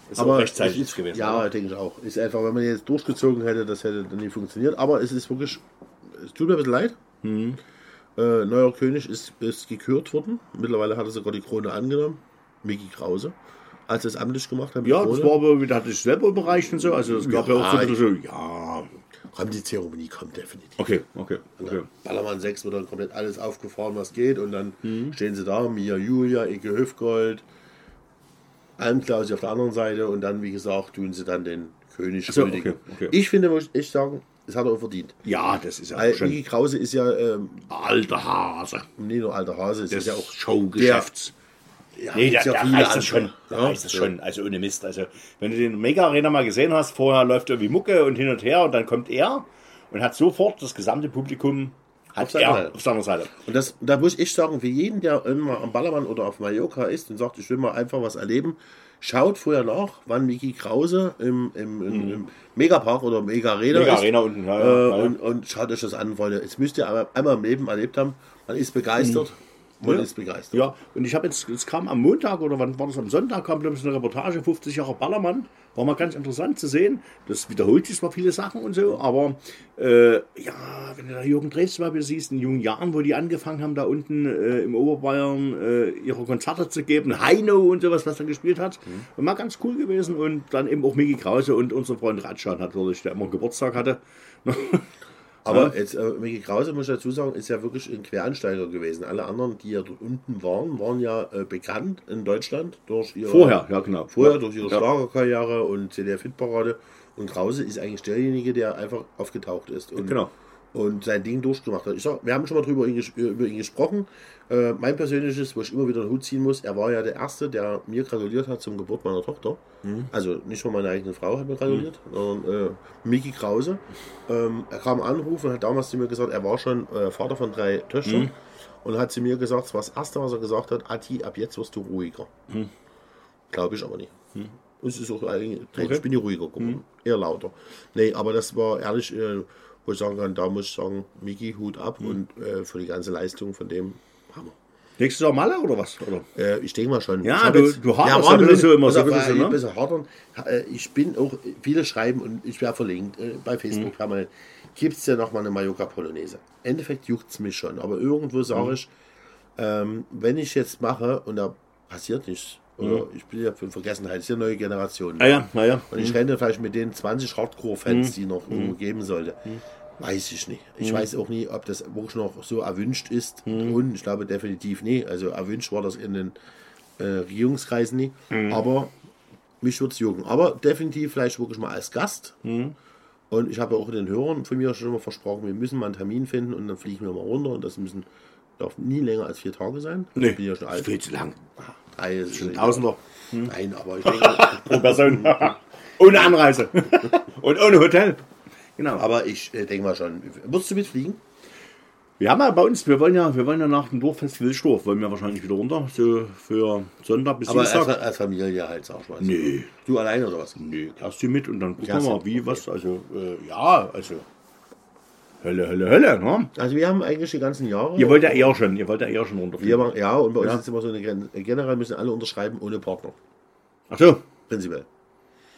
ist aber auch rechtzeitig ist, gewesen. Ja, oder? denke ich auch. Ist einfach, wenn man jetzt durchgezogen hätte, das hätte dann nicht funktioniert. Aber es ist wirklich, es tut mir ein bisschen leid. Mhm. Äh, neuer König ist, ist gekürt worden. Mittlerweile hat er sogar die Krone angenommen. Mickey Krause. Als er es amtlich gemacht hat. Ja, das war aber, wieder hatte ich selber überreicht und so. Also es gab ja, Ja, auch so, so ja. Komm, die Zeremonie kommt definitiv. Okay, okay, okay. Ballermann 6 wird dann komplett alles aufgefahren, was geht. Und dann Mhm. stehen sie da, Mia Julia, Ike Hüfgold, Almklausi auf der anderen Seite. Und dann, wie gesagt, tun sie dann den König so, okay, okay. Ich finde, muss ich echt sagen, das hat er auch verdient. Ja, das ist ja Weil schon Mickey Krause ist ja ähm, alter Hase. nicht nur alter Hase, Das ist ja auch Showgeschäfts. Ja, Nee, der, gibt's ja reißt andere. es schon. Der Ja, es schon. Also ohne Mist. Also wenn du den Mega Arena mal gesehen hast, vorher läuft irgendwie Mucke und hin und her und dann kommt er und hat sofort das gesamte Publikum hat Auf seiner er Seite. auf seiner Seite. Und das, da muss ich sagen, für jeden, der immer am Ballermann oder auf Mallorca ist und sagt, ich will mal einfach was erleben, schaut vorher nach, wann Mickey Krause im, im, im, im Megapark oder Mega Arena Mhm. Mega ist. Arena unten, ja, ja, äh, ja. Und, und schaut euch das an, Freunde. Jetzt müsst ihr aber einmal im Leben erlebt haben, man ist begeistert. Mhm. Ja. ist begeistert. Ja, und ich habe jetzt, es kam am Montag oder wann war das am Sonntag, kam glaube ich eine Reportage, 50 Jahre Ballermann. War mal ganz interessant zu sehen. Das wiederholt sich zwar viele Sachen und so, aber äh, ja, wenn du da Jürgen zum Beispiel siehst, in jungen Jahren, wo die angefangen haben, da unten äh, im Oberbayern äh, ihre Konzerte zu geben, Heino und sowas, was er gespielt hat, war mal ganz cool gewesen. Und dann eben auch Mickey Krause und unser Freund Ratschan natürlich, der immer Geburtstag hatte. Aber jetzt, äh, Mickey Krause, muss ich dazu sagen, ist ja wirklich ein Quereinsteiger gewesen. Alle anderen, die ja dort unten waren, waren ja äh, bekannt in Deutschland durch ihre, Vorher, ja genau. vorher durch ihre Ja. Schlagerkarriere und CDR-Fit-Parade. Und Krause ist eigentlich derjenige, der einfach aufgetaucht ist und, Genau. Und sein Ding durchgemacht hat. Ich sag, wir haben schon mal drüber ihn, ges- über ihn gesprochen. Äh, mein persönliches, wo ich immer wieder den Hut ziehen muss, er war ja der Erste, der mir gratuliert hat zum Geburt meiner Tochter. Mhm. Also nicht schon meine eigene Frau hat mir gratuliert, sondern äh, Miki Krause. Ähm, er kam Anruf und hat damals zu mir gesagt, er war schon äh, Vater von drei Töchtern Mhm. und hat zu mir gesagt, das war das Erste, was er gesagt hat, Ati, ab jetzt wirst du ruhiger. Glaube ich aber nicht. Es ist auch eigentlich, ich bin nicht ruhiger geworden, eher lauter. Nee, aber das war ehrlich, äh, wo ich sagen kann, da muss ich sagen, Miki, Hut ab und äh, für die ganze Leistung von dem Hammer. Nächstes Jahr Malle oder was? Oder? Äh, ich denke mal schon. Ja, ich hab du- du haderst ja mal, so immer, so ein bisschen, ne? ein bisschen hadern. Äh, Ich bin auch, viele schreiben und ich werde verlinkt äh, bei Facebook, Mhm. permanent, gibt es ja nochmal eine Mallorca Polonaise. Im Endeffekt juckt es mich schon, aber irgendwo sage Mhm. ich, ähm, wenn ich jetzt mache und da passiert nichts, oder ich bin ja für Vergessenheit, ist ja neue Generation. Mhm. Ah ja, na ja. Und ich renne vielleicht mit den 20 Hardcore-Fans, die noch irgendwo geben sollte. Weiß ich nicht. Ich weiß auch nie, ob das wirklich noch so erwünscht ist. Und ich glaube definitiv nie. Also erwünscht war das in den äh, Regierungskreisen nie. Aber mich würde es jucken. Aber definitiv vielleicht wirklich mal als Gast. Und ich habe auch den Hörern von mir schon immer versprochen, wir müssen mal einen Termin finden und dann fliegen wir mal runter. Und das müssen darf nie länger als vier Tage sein. Nee, ich bin ja schon alt. viel zu lang. Schon Tausender Nein, aber ich denke, pro Person. ohne Anreise. Und ohne Hotel. Genau. aber ich äh, denke mal schon. Würdest du mitfliegen? Wir haben ja bei uns, wir wollen ja, wir wollen ja nach dem Dorffest Wilsdorf, wollen wir wahrscheinlich wieder runter, so für Sonntag bis Aber als, Dienstag. als Familie halt, sag mal. Nee. Du alleine oder was? Nee, Kerstin mit und dann gucken wir mal, wie, okay. was, also, äh, ja, also, Hölle, Hölle, Hölle, ne? Also wir haben eigentlich die ganzen Jahre. Ihr wollt ja eher schon, ihr wollt ja eher schon wir runterfliegen. machen, ja, und bei uns Ja. ist immer so eine Grenze. Generell müssen alle unterschreiben ohne Partner. Ach so, Prinzipiell.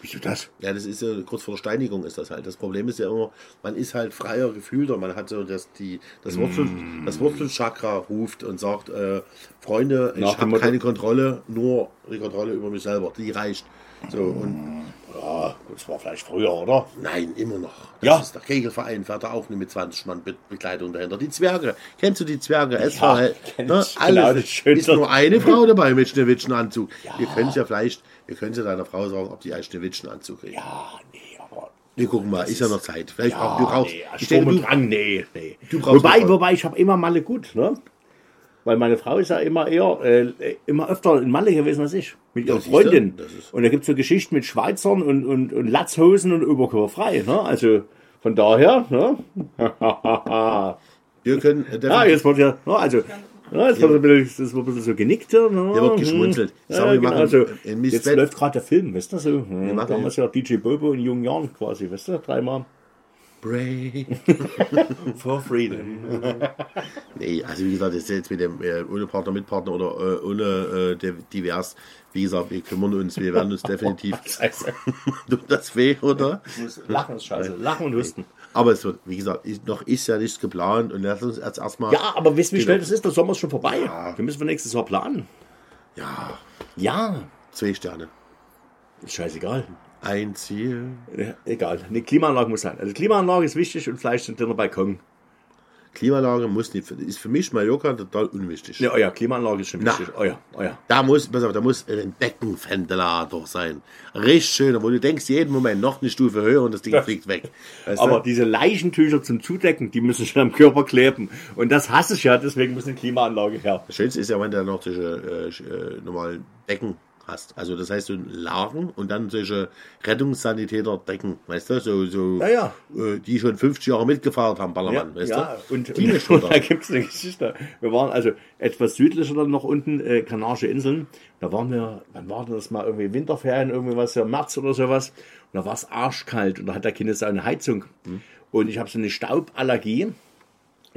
Wieso das? Ja, das ist ja kurz vor der Steinigung ist das halt. Das Problem ist ja immer, man ist halt freier gefühlter. Man hat so das, die, das Wurzel, Mm. das Wurzelchakra ruft und sagt, äh, Freunde, Nach ich habe keine Kontrolle, nur die Kontrolle über mich selber. Die reicht. So, und Ja, das war vielleicht früher, oder? Nein, immer noch. Das Ja. ist der Kegelverein, fährt da auch nur mit 20 Mann Be Begleitung dahinter. Die Zwerge. Kennst du die Zwerge? Es Ja, war halt, ne. Genau, alles. Schönste. ist nur eine Frau dabei mit Schneewittchenanzug. Wir können es ja vielleicht, können es ja deiner Frau sagen, ob die einen Schneewittchenanzug kriegt. Ja, nee, aber. Wir gucken mal, ist ja noch Zeit. Vielleicht Ja, brauchst du brauchst. nee, ich und du, Drang, nee, nee. Du brauchst wobei, wobei, ich habe immer Malle gut, ne? Weil meine Frau ist ja immer eher, äh, immer öfter in Malle gewesen als ich. Mit ihrer Das Freundin. das ist- Und da gibt es so Geschichten mit Schweizern und, und, und Latzhosen und Oberkörperfrei, ne? Also, von daher, ne? wir können, äh, Ja, definitiv- jetzt wird ja, ne, also, ja, jetzt wird ein bisschen, das wird ein bisschen so genickt. Ne? Hier wird geschmunzelt. Ich sag, Ja, wir genau, machen also, jetzt Welt- läuft gerade der Film, weißt du so? Hm, machen damals ja DJ Bobo in jungen Jahren quasi, weißt du, dreimal. Break. For Freedom. Nee, also wie gesagt, das ist jetzt mit dem äh, ohne Partner, mit Partner oder äh, ohne äh, div- divers. Wie gesagt, wir kümmern uns, wir werden uns definitiv. Scheiße. Das weh, oder? Lachen ist scheiße. Lachen und husten. Aber es wird, wie gesagt, noch ist ja nichts geplant und lass uns jetzt erstmal. Ja, aber wisst ihr, wie schnell das ist? Der Sommer ist schon vorbei. Wir müssen für nächstes Jahr planen. Ja, Ja. zwei Sterne. Ist scheißegal. Ein Ziel. Ja, egal. Eine Klimaanlage muss sein. Also Klimaanlage ist wichtig und vielleicht ein dünner Balkon. Klimaanlage muss nicht, ist für mich Mallorca total unwichtig. Ja, euer Klimaanlage ist schon Na. wichtig. Euer, euer. Da muss, pass auf, da muss ein Deckenventilator sein. Richtig schön, wo du denkst, jeden Moment noch eine Stufe höher und das Ding fliegt weg. Weißt Aber du? diese Leichentücher zum Zudecken, die müssen schon am Körper kleben. Und das hasse ich ja, deswegen muss eine Klimaanlage her. Das Schönste ist ja, wenn du noch solche äh, äh, normalen Decken hast. Also das heißt so ein Lagen und dann solche Rettungssanitäter-Decken, weißt du, so, so Ja, ja. Äh, die schon 50 Jahre mitgefahren haben, Ballermann, weißt ja, du? und, die und, und da gibt es eine Geschichte. Wir waren also etwas südlicher dann noch unten, äh, Kanarische Inseln. Da waren wir, wann war das mal irgendwie Winterferien, irgendwie was, ja März oder sowas. Und da war es arschkalt und da hat der Kind eine Heizung. Hm. Und ich habe so eine Stauballergie.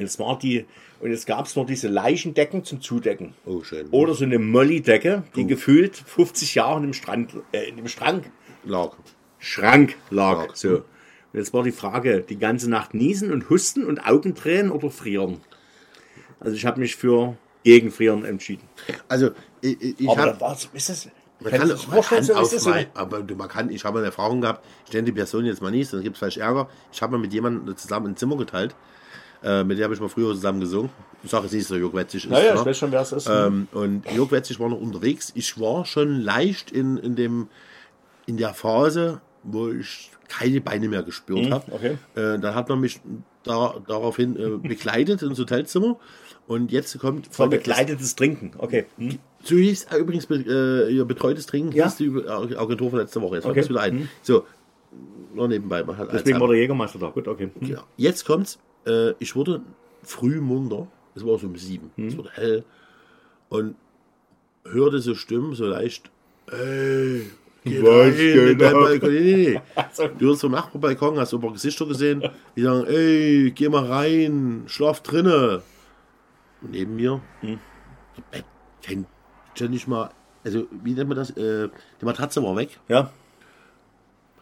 Und jetzt war die, und jetzt gab es noch diese Leichendecken zum Zudecken. Oh, schön. Oder so eine Molly-Decke, die gefühlt 50 Jahre im Strand, äh, in dem Schrank Lag. Schrank lag. Lag. So. Und jetzt war die Frage, die ganze Nacht niesen und husten und Augentränen oder frieren? Also ich habe mich für Gegenfrieren entschieden. Also, ich, ich, Aber habe... was ist das? Man kann, man kann so auf aber man kann, ich habe eine Erfahrung gehabt, ich nenne die Person jetzt mal nicht, dann gibt es vielleicht Ärger. Ich habe mal mit jemandem zusammen ein Zimmer geteilt, äh, mit der habe ich mal früher zusammen gesungen. Ich sage jetzt nicht so, Jörg Wetzig ist. Naja, ne? ich weiß schon, wer es ist. Ähm, und Jörg Wetzig war noch unterwegs. Ich war schon leicht in, in, dem, in der Phase, wo ich keine Beine mehr gespürt habe. Mhm, okay. Äh, dann hat man mich da, daraufhin äh, begleitet ins Hotelzimmer. Und jetzt kommt Von begleitetes Trinken. Okay. Hm. so hieß äh, übrigens äh, betreutes Trinken, Ja. hieß die Agentur von letzter Woche. Jetzt fällt Okay. das wieder ein. So, nur nebenbei. Man hat Deswegen war der Jägermeister da. Gut, okay. Hm. ja. Jetzt kommt's. Äh, ich wurde früh munter. Es war so um sieben. Hm. Es wurde hell. Und hörte so Stimmen, so leicht. Ey, Geh Was rein in geht deinen ab? Balkon. Nee, nee. Du hast vom Nachbarbalkon, hast du ein paar Gesichter gesehen, die sagen, ey, geh mal rein, schlaf drinne. Und neben mir, Hm. kein, schon nicht mal, also wie nennt man das, äh, die Matratze war weg, Ja.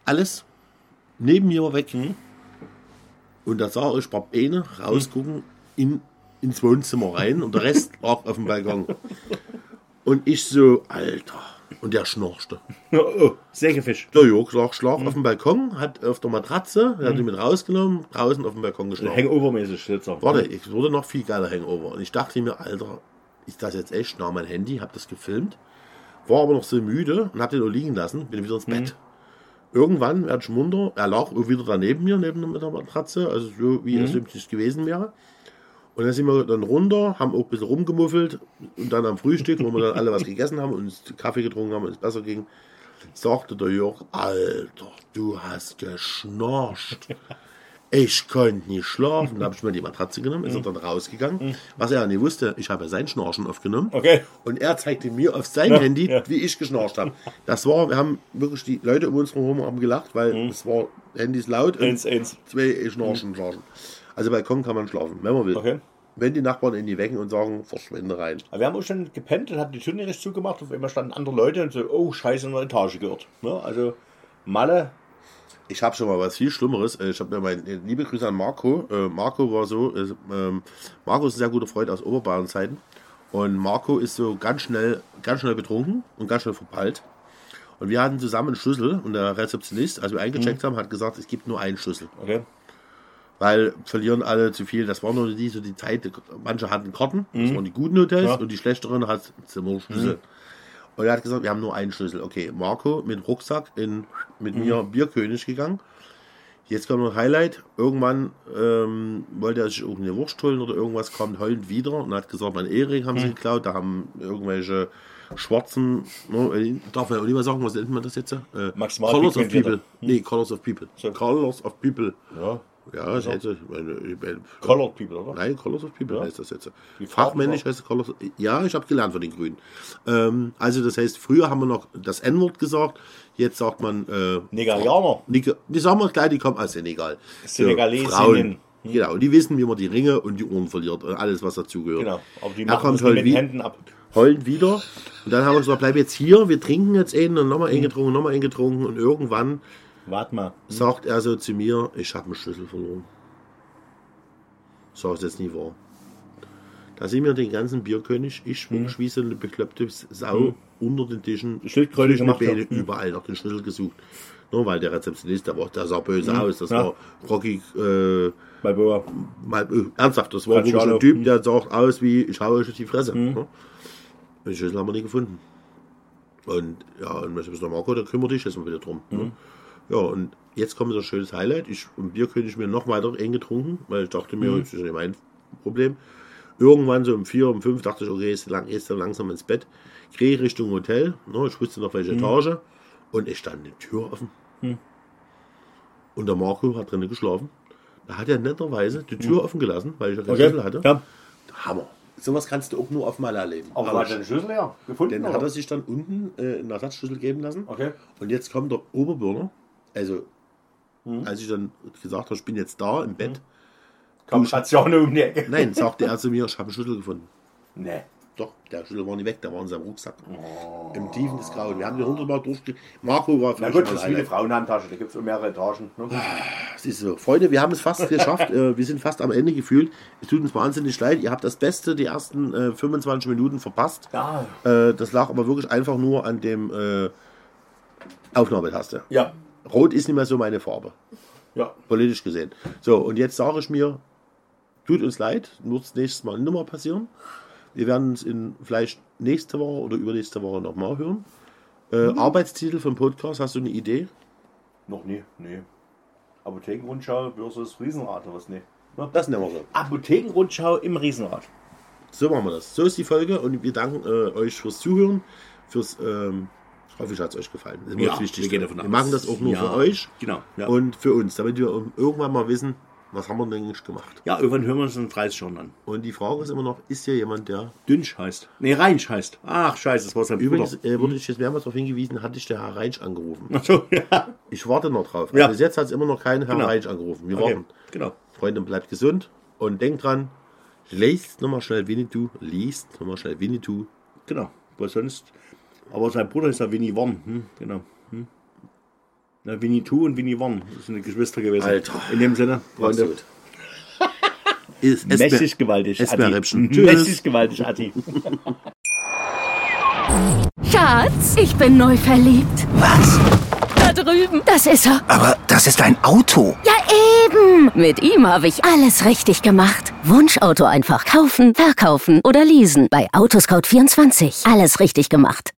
alles neben mir war weg. Hm. Und da sah ich paar Beine rausgucken in, ins Wohnzimmer rein und der Rest lag auf dem Balkon. Und ich so, Alter. Und der schnorchte. Oh, oh, Sägefisch. Der Jörg lag schlaf auf dem Balkon, hat auf der Matratze, er hat ihn mit rausgenommen, draußen auf dem Balkon geschlafen. Hangover-mäßig auch. Warte, es wurde noch viel geiler Hangover. Und ich dachte mir, Alter, ist das jetzt echt? Nahm mein Handy, hab das gefilmt, war aber noch so müde und hab den nur liegen lassen, bin wieder ins Bett. Irgendwann werde ich munter, er lag wieder daneben mir, neben der Matratze, also so wie es nicht gewesen wäre. Und dann sind wir dann runter, haben auch ein bisschen rumgemuffelt und dann am Frühstück, wo wir dann alle was gegessen haben und Kaffee getrunken haben und es besser ging, sagte der Jörg, Alter, du hast geschnorcht. Ich konnte nicht schlafen. Dann habe ich mir die Matratze genommen, ist er dann rausgegangen. Was er nicht wusste, ich habe ja sein Schnorchen aufgenommen. Okay. Und er zeigte mir auf sein Ja, Handy, ja. wie ich geschnorcht habe. Das war, wir haben wirklich, die Leute um uns herum haben gelacht, weil es war Handys laut und Eins, eins. zwei Schnorchen, Schnorchen. Also Balkon kann man schlafen, wenn man will. Okay. Wenn die Nachbarn in die wecken und sagen, verschwinde rein. Aber wir haben auch schon gepennt und hatten die Tür nicht zugemacht. Auf einmal standen andere Leute und so, oh, scheiße, in der Etage gehört. Ne? Also, Malle, Ich habe schon mal was viel Schlimmeres. Äh, Ich habe mir mein, äh, liebe Grüße an Marco. Äh, Marco war so, äh, ähm, Marco ist ein sehr guter Freund aus Oberbayern-Zeiten. Und Marco ist so ganz schnell, ganz schnell betrunken und ganz schnell verpeilt. Und wir hatten zusammen einen Schlüssel und der Rezeptionist, als wir eingecheckt haben, hat gesagt, es gibt nur einen Schlüssel. okay. Weil verlieren alle zu viel. Das war nur die, so die Zeit. Manche hatten Karten, das waren die guten Hotels Ja. und die schlechteren hat Zimmerschlüssel. Und er hat gesagt, wir haben nur einen Schlüssel. Okay, Marco mit Rucksack in, mit mir Bierkönig gegangen. Jetzt kommt noch ein Highlight. Irgendwann ähm, wollte er sich irgendeine Wurst holen oder irgendwas, kommt heulend wieder und hat gesagt, mein Ehering haben sie geklaut. Da haben irgendwelche schwarzen, ne, darf man auch nicht mehr sagen, was nennt man das jetzt? Äh, Maximal Colors of. People. Nee, Colors of People. So. Colors of People. Ja. Ja, das heißt, meine, meine, Colored People, oder? Nein, Colors of People Ja. heißt das jetzt. Fachmännisch heißt Colors Ja, ich habe gelernt von den Grünen. Ähm, also das heißt, früher haben wir noch das N-Wort gesagt, jetzt sagt man äh, Nigerianer. Nika, die sagen wir gleich, die kommen aus Senegal. Senegalesinnen. Frauen. Genau, die wissen, wie man die Ringe und die Ohren verliert und alles, was dazugehört. Genau. Aber die Er machen kommt das mit den wie- Händen ab. Heulend wieder. Und dann haben wir gesagt, bleib jetzt hier, wir trinken jetzt einen und nochmal einen getrunken, nochmal einen getrunken und irgendwann Warte mal. sagt er so zu mir, ich habe einen Schlüssel verloren. Sag ich jetzt nie wahr. Da sind wir den ganzen Bierkönig, ich Mhm. wirklich wie so eine bekloppte Sau unter den Tischen, Schildkröte gemacht, ja. Beinen, überall nach den Schlüssel gesucht. Nur weil der Rezeptionist, der, war, der sah böse aus, das Mhm. Ja. war Rocky, äh, Bei Boa. mal, äh, ernsthaft, das war wirklich ein Typ, der sah aus wie, ich hau euch auf die Fresse. Mhm. Ne? Den Schlüssel haben wir nie gefunden. Und ja, und was ist der Marco, der kümmert dich jetzt mal wieder drum. Mhm. Ne? Ja, und jetzt kommt so ein schönes Highlight. Ich, Bier könnte ich mir noch weiter eng getrunken, weil ich dachte mir, Mhm. das ist nicht mein Problem. Irgendwann so um vier, um fünf dachte ich, okay, jetzt lang, jetzt langsam ins Bett. Gehe Richtung Hotel. Ne? Ich wusste noch welche Mhm. Etage. Und es stand die Tür offen. Und der Marco hat drinnen geschlafen. Da hat er netterweise die Tür offen gelassen, weil ich ja keinen Schlüssel hatte. Mhm. Ja. Hammer. Sowas kannst du auch nur auf Maler erleben. Aber war der Schlüssel ja gefunden? Den oder? hat er sich dann unten äh, einen Ersatzschlüssel geben lassen. Okay. Und jetzt kommt der Oberbürger. Also, Mhm. als ich dann gesagt habe, ich bin jetzt da im Bett. Kam Station um die Ecke. Nein, sagte er zu mir, ich habe einen Schlüssel gefunden. Nee. Doch, der Schlüssel war nicht weg, der war in seinem Rucksack. Oh. Im Tiefen des Grauen. Wir haben die hundertmal durchgekriegt. Marco war Na vielleicht gut, mal das ist wie eine. Frauenhandtasche. Da gibt es mehrere Etagen. Ne? Das ist so. Freunde, wir haben es fast geschafft. Äh, wir sind fast am Ende gefühlt. Es tut uns wahnsinnig leid. Ihr habt das Beste die ersten äh, 25 Minuten verpasst. Ja. Äh, das lag aber wirklich einfach nur an dem äh, Aufnahmetaste. Ja. Rot ist nicht mehr so meine Farbe, Ja. politisch gesehen. So, und jetzt sage ich mir, tut uns leid, wird das nächstes Mal nicht mehr passieren. Wir werden uns in vielleicht nächste Woche oder übernächste Woche nochmal hören. Äh, Arbeitstitel vom Podcast, hast du eine Idee? Noch nie. Nee. Apothekenrundschau versus Riesenrad oder was? Nee. Ne? Das nehmen wir so. Apothekenrundschau im Riesenrad. So machen wir das. So ist die Folge und wir danken äh, euch fürs Zuhören, fürs, ähm, ich hoffe, es hat euch gefallen. Das ist mir Ja, das Wichtigste. wir gehen davon wir machen das auch nur Ja, für euch genau, ja. und für uns, damit wir irgendwann mal wissen, Was haben wir denn eigentlich gemacht? Ja, irgendwann hören wir uns in 30 Jahren an. Und die Frage ist immer noch, ist hier jemand, der... Dünsch heißt. Nee, Reinsch heißt. Ach, scheiße, das war sein Übrigens äh, wurde ich jetzt mehrmals darauf hingewiesen, hatte ich der Herr Reinsch angerufen. Ach so, ja. Ich warte noch drauf. Ja. Also bis jetzt hat es immer noch kein Herr Genau. Reinsch angerufen. Wir Okay, warten. genau. Freunde, bleibt gesund und denkt dran, lest nochmal schnell Winnetou, liest nochmal schnell Winnetou. Genau. Was sonst? Aber sein Bruder ist ja Winnie Warn. Hm? Genau. Hm? Na, Winnie Two und Winnie Warn. Das sind die Geschwister gewesen. Alter. In dem Sinne, Freunde. Ist Mächtig gewaltig. Mächtig gewaltig, Atti. Schatz, ich bin neu verliebt. Was? Da drüben. Das ist er. Aber das ist ein Auto. Ja, eben. Mit ihm habe ich alles richtig gemacht. Wunschauto einfach kaufen, verkaufen oder leasen. Bei Autoscout24. Alles richtig gemacht.